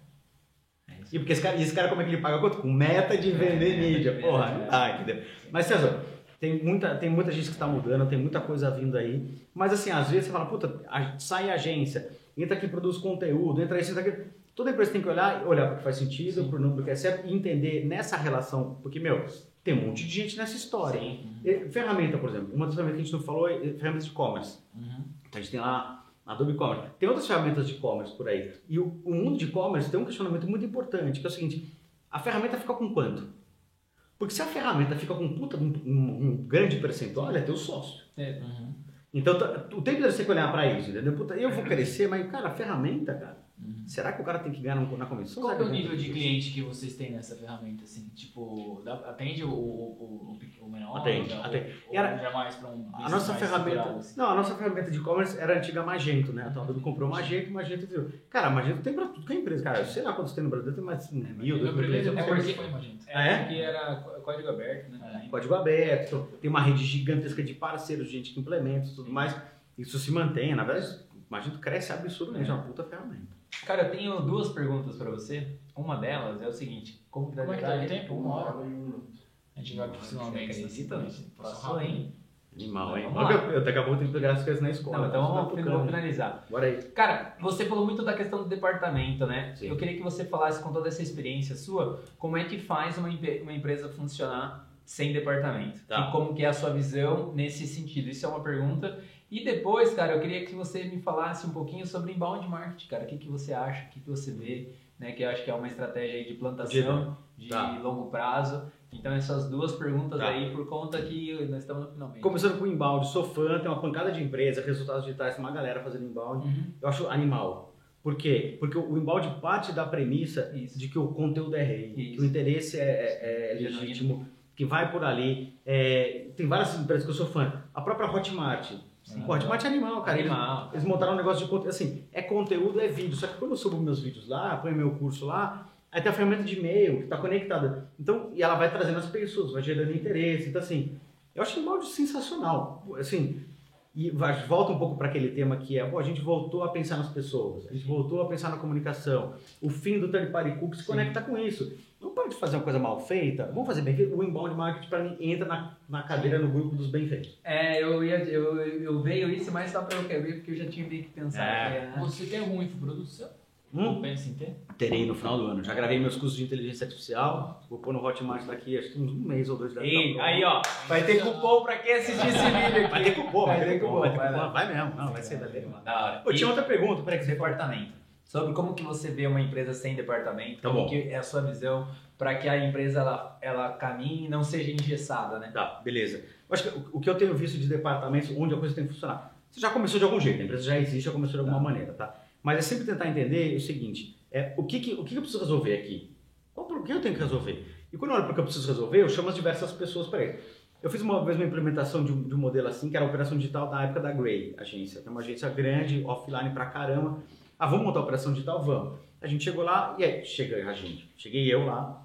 E porque esse cara, esse cara como é que ele paga quanto? Com meta de vender é, mídia. É, Porra, não dá, entendeu? Mas César, tem muita, tem muita gente que está mudando, tem muita coisa vindo aí. Mas assim, às vezes você fala, puta, sai agência, entra aqui produz conteúdo, entra isso, entra aqui. Toda empresa tem que olhar, olhar porque faz sentido, para o número que é certo e entender nessa relação. Porque, meu, tem um monte de gente nessa história. Sim. Ferramenta, por exemplo, uma das ferramentas que a gente não falou é ferramentas de e-commerce. Uhum. Então a gente tem lá Adobe Commerce. Tem outras ferramentas de e-commerce por aí. E o, o mundo de e-commerce tem um questionamento muito importante, que é o seguinte, a ferramenta fica com quanto? Porque se a ferramenta fica com um, puta, um, um, um grande percentual, é teu sócio. É. Uhum. Então, o tempo de você olhar para isso, entendeu? Puta, eu vou crescer, mas, cara, a ferramenta, cara, Uhum. Será que o cara tem que ganhar na comissão? Qual é o nível de cliente que vocês têm nessa ferramenta? Assim? Tipo, atende o, o, o, o menor? Atende, ou, atende. Ou era, jamais para um a nossa ferramenta, assim? Não, a nossa ferramenta de e-commerce era a antiga Magento, né? A Talvez comprou Magento e Magento viu. Cara, Magento tem para tudo que é empresa. Cara, eu sei lá quantos tem no Brasil, tem mais é, mil, dois mil. É porque foi Magento. É, ah, é? porque era código aberto, né? É. Código aberto, tem uma rede gigantesca de parceiros, gente que implementa e tudo mais. Isso se mantém, na verdade, Magento cresce absurdamente, é uma puta ferramenta. Cara, eu tenho duas perguntas para você. Uma delas é o seguinte: como que tá, como é que tá o tempo? Uma hora. A gente vai profissionalmente. Acredita? Passou, hein? Animal, hein? Eu, eu daqui a pouco tenho que pegar as coisas na escola. Não, então vamos, vamos finalizar. Bora aí. Cara, você falou muito da questão do departamento, né? Sim. Eu queria que você falasse com toda essa experiência sua, como é que faz uma, uma empresa funcionar sem departamento? Tá. E como que é a sua visão nesse sentido? Isso é uma pergunta. E depois, cara, eu queria que você me falasse um pouquinho sobre inbound marketing, cara. O que, que você acha, o que, que você vê, né? Que eu acho que é uma estratégia de plantação de, tá. longo prazo. Então, essas duas perguntas tá. aí, por conta que nós estamos no finalmente. Começando com o inbound, sou fã, tem uma pancada de empresa, resultados digitais, tem uma galera fazendo inbound. Uhum. Eu acho animal. Por quê? Porque o inbound parte da premissa Isso. de que o conteúdo é rei, Isso. que o interesse é, é, é legítimo, que vai por ali. É, tem várias empresas que eu sou fã. A própria Hotmart, Sim. Pô, Hotmart é animal, cara. Animal. Eles, eles, montaram um negócio de conteúdo, assim, é conteúdo, é vídeo. Só que quando eu subo meus vídeos lá, ponho meu curso lá, aí tem a ferramenta de e-mail que está conectada. Então, e ela vai trazendo as pessoas, vai gerando interesse. Então, assim, eu acho um sensacional. Assim, e volta um pouco para aquele tema que é, pô, a gente voltou a pensar nas pessoas, a gente voltou a pensar na comunicação. O fim do third party cookie se conecta com isso. Não pode fazer uma coisa mal feita, vamos fazer bem feito. O inbound marketing para mim entra na, na cadeira no grupo dos bem feitos. É, eu, ia, eu, eu veio isso mais só para eu querer, porque eu já tinha meio que pensado. É. Que, Você tem algum infoproduto seu? Hum? Pensa em ter? Terei no final do ano. Já gravei meus cursos de inteligência artificial. Vou pôr no Hotmart daqui, acho que uns um mês ou dois. Ei, aí, ó. Vai ter cupom pra quem assistir esse vídeo aqui. Vai ter cupom, vai, vai ter cupom. Vai, ter cupom. vai mesmo. Não, vai ser da Da hora. Eu tinha outra pergunta, peraí. Departamento. Sobre como que você vê uma empresa sem departamento. Tá como bom. que é a sua visão para que a empresa ela, ela caminhe e não seja engessada, né? Tá, beleza. Eu acho que o que eu tenho visto de departamentos onde a coisa tem que funcionar. Você já começou de algum jeito, a empresa já existe, já começou de alguma tá. maneira, tá? Mas é sempre tentar entender o seguinte, é, o, que, que, o que eu preciso resolver aqui? Qual o que eu tenho que resolver? E quando eu olho para o que eu preciso resolver, eu chamo as diversas pessoas para isso. Eu fiz uma vez uma implementação de um, de um, modelo assim, que era a operação digital da época da Grey, agência. É uma agência grande, offline pra caramba. Ah, vamos montar a operação digital? Vamos. A gente chegou lá, e aí, chega a gente. Cheguei eu lá.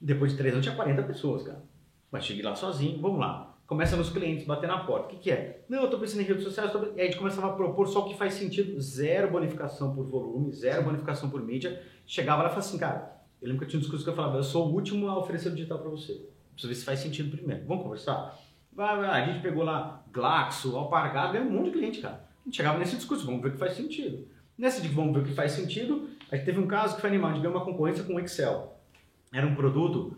Depois de três anos tinha 40 pessoas, cara. Mas cheguei lá sozinho, vamos lá. Começa nos clientes bater na porta. O que, que é? Não, eu estou pensando em redes sociais, tô... e aí a gente começava a propor só o que faz sentido, zero bonificação por volume, zero bonificação por mídia. Chegava lá e falava assim, cara, eu lembro que eu tinha um discurso que eu falava, eu sou o último a oferecer o digital para você. Preciso ver se faz sentido primeiro. Vamos conversar? Vai, vai. A gente pegou lá Glaxo, Alpargata, ganhou um monte de cliente, cara. A gente chegava nesse discurso, vamos ver o que faz sentido. Nessa de vamos ver o que faz sentido, a gente teve um caso que foi animal, a gente ganhou uma concorrência com o Excel. Era um produto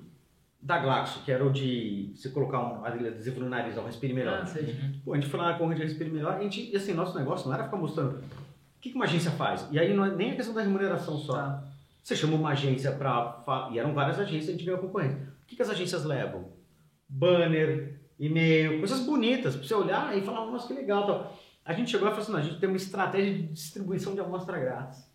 da Glaxo, que era o de você colocar um adesivo no nariz, um respire melhor. Ah, sei. Pô, a gente foi lá na corrente de respire melhor, a gente, e assim, nosso negócio não era ficar mostrando o que, que uma agência faz. E aí não é nem a questão da remuneração só. Tá. Você chama uma agência para. E eram várias agências, a gente ganhou concorrência. O que, que as agências levam? Banner, e-mail, coisas bonitas, para você olhar e falar, nossa, que legal. Tal. A gente chegou e falou assim: não, a gente tem uma estratégia de distribuição de amostra grátis.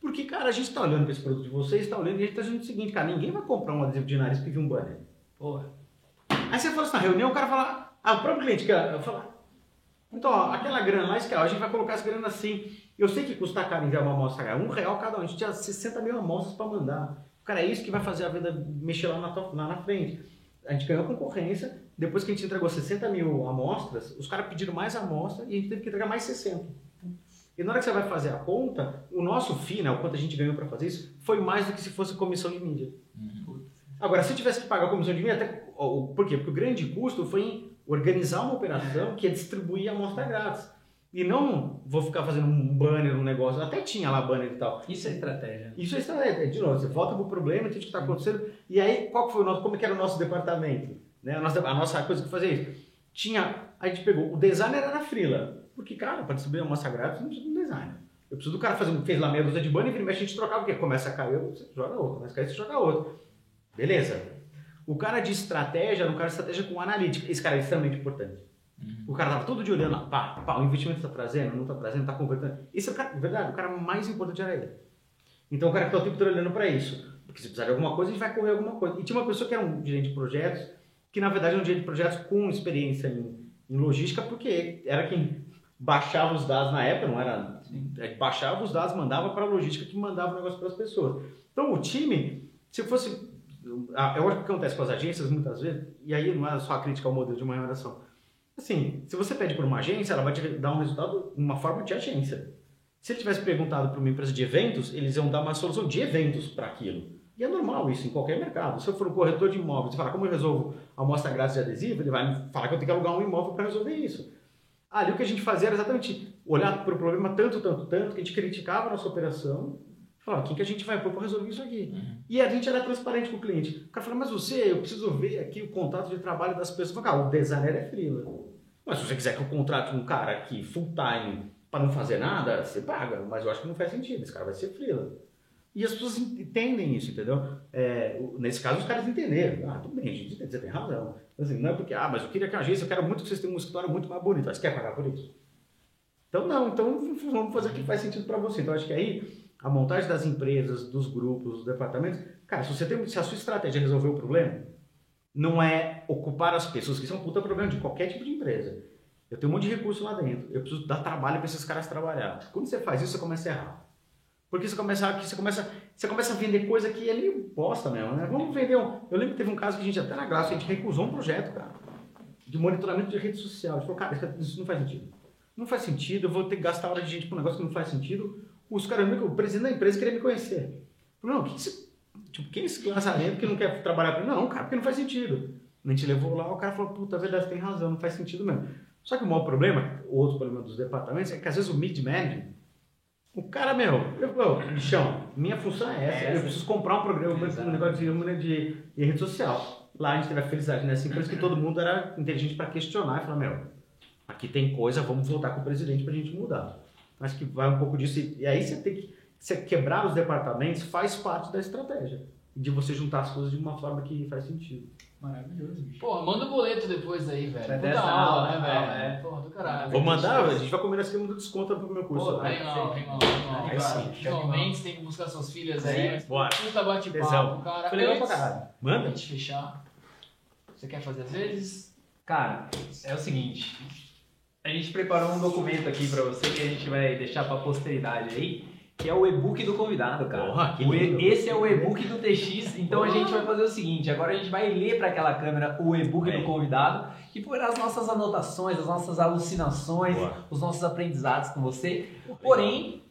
Porque, cara, a gente está olhando para esse produto de vocês, está olhando e a gente está dizendo o seguinte, cara, ninguém vai comprar um adesivo de nariz porque viu um banner. Porra. Aí você fala assim, na reunião, o cara fala, ah, o próprio cliente quer falar, então, ó, aquela grana lá, a gente vai colocar essa grana assim. Eu sei que custa caro enviar uma amostra, um real cada um. A gente tinha 60 mil amostras para mandar. Cara, é isso que vai fazer a venda mexer lá na, lá na frente. A gente ganhou a concorrência, depois que a gente entregou 60 mil amostras, os caras pediram mais amostra e a gente teve que entregar mais 60. E na hora que você vai fazer a conta, o nosso FII, né, o quanto a gente ganhou para fazer isso, foi mais do que se fosse comissão de mídia. Uhum. Agora, se eu tivesse que pagar a comissão de mídia, até, por quê? Porque o grande custo foi em organizar uma operação que é distribuir a amostra grátis. E não vou ficar fazendo um banner, um negócio. Até tinha lá banner e tal. Isso é estratégia. Isso é estratégia. De novo, você volta pro problema, entende o que está acontecendo. E aí, qual foi o nosso, como que era o nosso departamento? Né? A, nossa, a nossa coisa que fazia isso. Tinha, a gente pegou, o designer era na frila. Porque, cara, para distribuir uma amostra grátis, não precisa de um designer. Eu preciso do cara fazer, fez lá meia dúzia de banner e a gente trocava, porque começa a cair, você joga outro. Começa a cair, você joga outro. Beleza. O cara de estratégia era um cara de estratégia com analítica. Esse cara é extremamente importante. Uhum. O cara tava todo dia olhando lá, pá, pá, o investimento está trazendo, não está trazendo, está convertendo. Esse é o cara, verdade, o cara mais importante era ele. Então o cara que tá o tempo todo olhando para isso. Porque se precisar de alguma coisa, a gente vai correr alguma coisa. E tinha uma pessoa que era um gerente de projetos, que na verdade era um gerente de projetos com experiência em, em logística, porque era quem baixava os dados na época, não era. É, baixava os dados, mandava para a logística que mandava o negócio para as pessoas. Então o time, se fosse. Eu acho que acontece com as agências muitas vezes, e aí não é só a crítica ao modelo de uma remuneração Assim, se você pede para uma agência, ela vai te dar um resultado, uma forma de agência. Se ele tivesse perguntado para uma empresa de eventos, eles iam dar uma solução de eventos para aquilo. E é normal isso em qualquer mercado. Se eu for um corretor de imóveis e falar como eu resolvo a amostra grátis de adesivo, ele vai me falar que eu tenho que alugar um imóvel para resolver isso. Ali o que a gente fazia era exatamente olhar para o problema tanto, tanto, tanto, que a gente criticava a nossa operação, falava, quem que a gente vai pôr para resolver isso aqui? Uhum. E a gente era transparente com o cliente. O cara falou, mas você, eu preciso ver aqui o contato de trabalho das pessoas. Eu falei, ah, o designer é freela. Mas se você quiser que eu contrate um cara aqui full time para não fazer nada, você paga. Mas eu acho que não faz sentido. Esse cara vai ser freela. E as pessoas entendem isso, entendeu? É, nesse caso, os caras entenderam. Ah, tudo bem, gente, você tem razão. Assim, não é porque, ah, mas eu queria que a agência, eu quero muito que vocês tenham um escritório muito mais bonito. Você quer pagar por isso? Então, não. Então, vamos fazer o que faz sentido para você. Então, acho que aí, a montagem das empresas, dos grupos, dos departamentos, cara, se você tem, se a sua estratégia é resolver o problema, não é ocupar as pessoas, que isso é um puta problema de qualquer tipo de empresa. Eu tenho um monte de recurso lá dentro. Eu preciso dar trabalho para esses caras trabalhar. Quando você faz isso, você começa a errar. Porque você começa você começa, você começa a vender coisa que é meio bosta mesmo, né? Vamos vender um... Eu lembro que teve um caso que a gente até na graça, a gente recusou um projeto, cara, de monitoramento de rede social. A gente falou, cara, isso não faz sentido. Não faz sentido, eu vou ter que gastar hora de gente para um negócio que não faz sentido. Os caras, o presidente da empresa queria me conhecer. falei, não, que, Tipo, quem é esse lançamento que não quer trabalhar com Não, cara, porque não faz sentido. A gente levou lá, o cara falou, puta, verdade, tem razão, não faz sentido mesmo. Só que o maior problema, o outro problema dos departamentos, é que às vezes o mid-management, o cara, meu, eu, eu, bichão, minha função é essa, é eu preciso comprar um programa, um negócio de, de, de, rede social. Lá a gente teve a felicidade nessa empresa que todo mundo era inteligente para questionar e falar, meu, aqui tem coisa, vamos voltar com o presidente para a gente mudar. Acho que vai um pouco disso. E aí você tem que você quebrar os departamentos faz parte da estratégia. De você juntar as coisas de uma forma que faz sentido. Maravilhoso, bicho. Porra, manda o um boleto depois aí, velho. Vai Puta aula, né, velho? É. Porra, do caralho. Vou mandar, a gente vai comer nesse esquema do desconto pro meu curso. Pô, tem mal, tem mal, tem mal. Aí sim. Finalmente tem que buscar suas filhas aí. Bora. Puta bate-papo, cara. Foi legal pra caralho. Manda. Pra gente fechar. Você quer fazer às vezes? Cara, é o seguinte. A gente preparou um documento aqui pra você que a gente vai deixar pra posteridade aí que é o e-book do convidado, cara. Porra, que lindo. Esse é o e-book do TX, então Porra. a gente vai fazer o seguinte, agora a gente vai ler para aquela câmera o e-book é. do convidado, que por as nossas anotações, as nossas alucinações, Boa. os nossos aprendizados com você. Porém,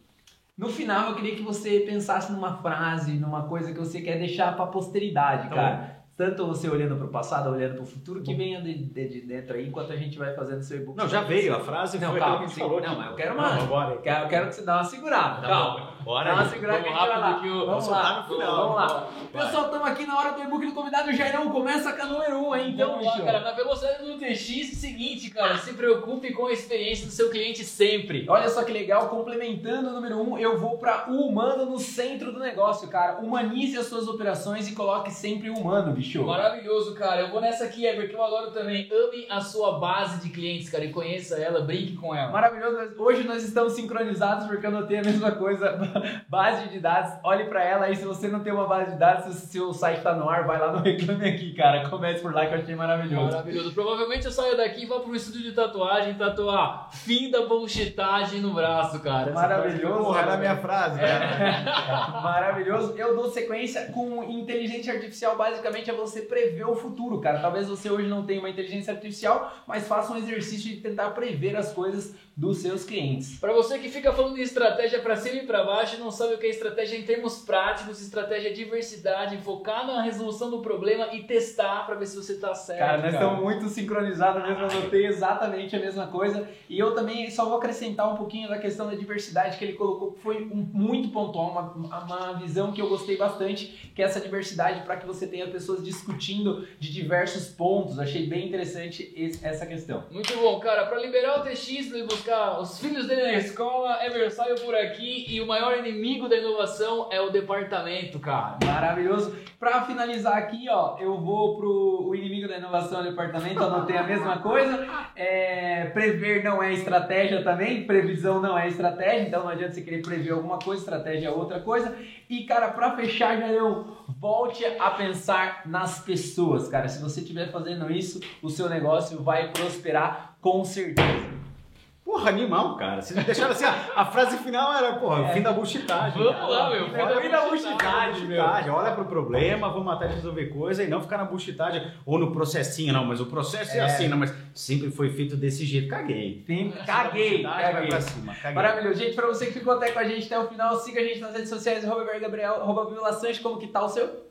no final eu queria que você pensasse numa frase, numa coisa que você quer deixar para a posteridade, então, cara tanto você olhando para o passado, olhando para o futuro, que venha de, de, de, dentro aí enquanto a gente vai fazendo seu e-book. Não, já veio, a frase não, foi calma, que gente falou. Não, mas eu quero mais. Não, agora, eu quero, eu quero que você dê uma segurada. Tá calma. Bora Dá uma segurada que a gente vai lá. Vamos lá, no final. Vamos lá. Pessoal, estamos aqui na hora do e-book do convidado. O Jairão começa com a número 1, um, hein? Então, Vamos lá, cara. Na velocidade do TX, é o seguinte, cara. Se preocupe com a experiência do seu cliente sempre. Olha só que legal. Complementando o número 1, um, eu vou para o humano no centro do negócio, cara. Humanize as suas operações e coloque sempre o humano, bicho. Maravilhoso, cara. Eu vou nessa aqui, Ever, que eu adoro também. Ame a sua base de clientes, cara, e conheça ela, brinque com ela. Maravilhoso. Hoje nós estamos sincronizados porque eu notei a mesma coisa. base de dados, olhe para ela aí. Se você não tem uma base de dados, se o seu site tá no ar, vai lá no Reclame Aqui, cara. Comece por lá que eu achei maravilhoso. Maravilhoso. Provavelmente eu saio daqui e vou pro estúdio de tatuagem tatuar fim da bullshitagem no braço, cara. Maravilhoso. Porra, era a minha frase, cara. Maravilhoso. Eu dou sequência com inteligência artificial, basicamente é você prever o futuro, cara. Talvez você hoje não tenha uma inteligência artificial, mas faça um exercício de tentar prever as coisas dos seus clientes. Para você que fica falando de estratégia para cima e para baixo e não sabe o que é estratégia em termos práticos, estratégia é diversidade, focar na resolução do problema e testar para ver se você está certo. Cara, nós cara. estamos muito sincronizados mesmo, eu notei exatamente a mesma coisa. E eu também só vou acrescentar um pouquinho da questão da diversidade que ele colocou, que foi um, muito pontual, uma, uma visão que eu gostei bastante, que é essa diversidade para que você tenha pessoas discutindo de diversos pontos. Achei bem interessante esse, essa questão. Muito bom, cara. Para liberar o TX buscar os filhos dele na escola, Ever saiu por aqui e o maior inimigo da inovação é o departamento, cara. Maravilhoso. Para finalizar aqui, ó, eu vou pro o inimigo da inovação, o departamento, anotei a mesma coisa. É, prever não é estratégia também, previsão não é estratégia, então não adianta você querer prever alguma coisa, estratégia é outra coisa. E, cara, para fechar, Jairão, volte a pensar nas pessoas, cara. Se você estiver fazendo isso, o seu negócio vai prosperar com certeza. Porra, animal, cara. Vocês deixaram assim, a, a frase final era, porra, é. fim da bullshitagem. Vamos cara. lá, meu. Fim, da, fim da bullshitagem, meu. Olha pro problema, vamos até resolver coisa e não ficar na bullshitagem ou no processinho, não. Mas o processo é, é assim, não. Mas sempre foi feito desse jeito. Caguei. Sim, caguei. caguei. Vai pra cima. Caguei. Maravilhoso. Gente, pra você que ficou até com a gente até o final, siga a gente nas redes sociais, arroba Gabriel, arroba Vila Sanches, como que tá o seu?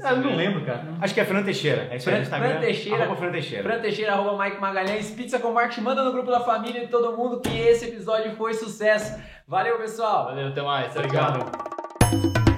Ah, não lembro, cara. Não. Acho que é Fran Teixeira. É isso aí Instagram. Fran Teixeira. Arroba Fran Teixeira. Fran Teixeira, arroba Mike Magalhães. Pizza com Marte. Manda no grupo da família e todo mundo que esse episódio foi sucesso. Valeu, pessoal. Valeu, até mais. Obrigado. Obrigado.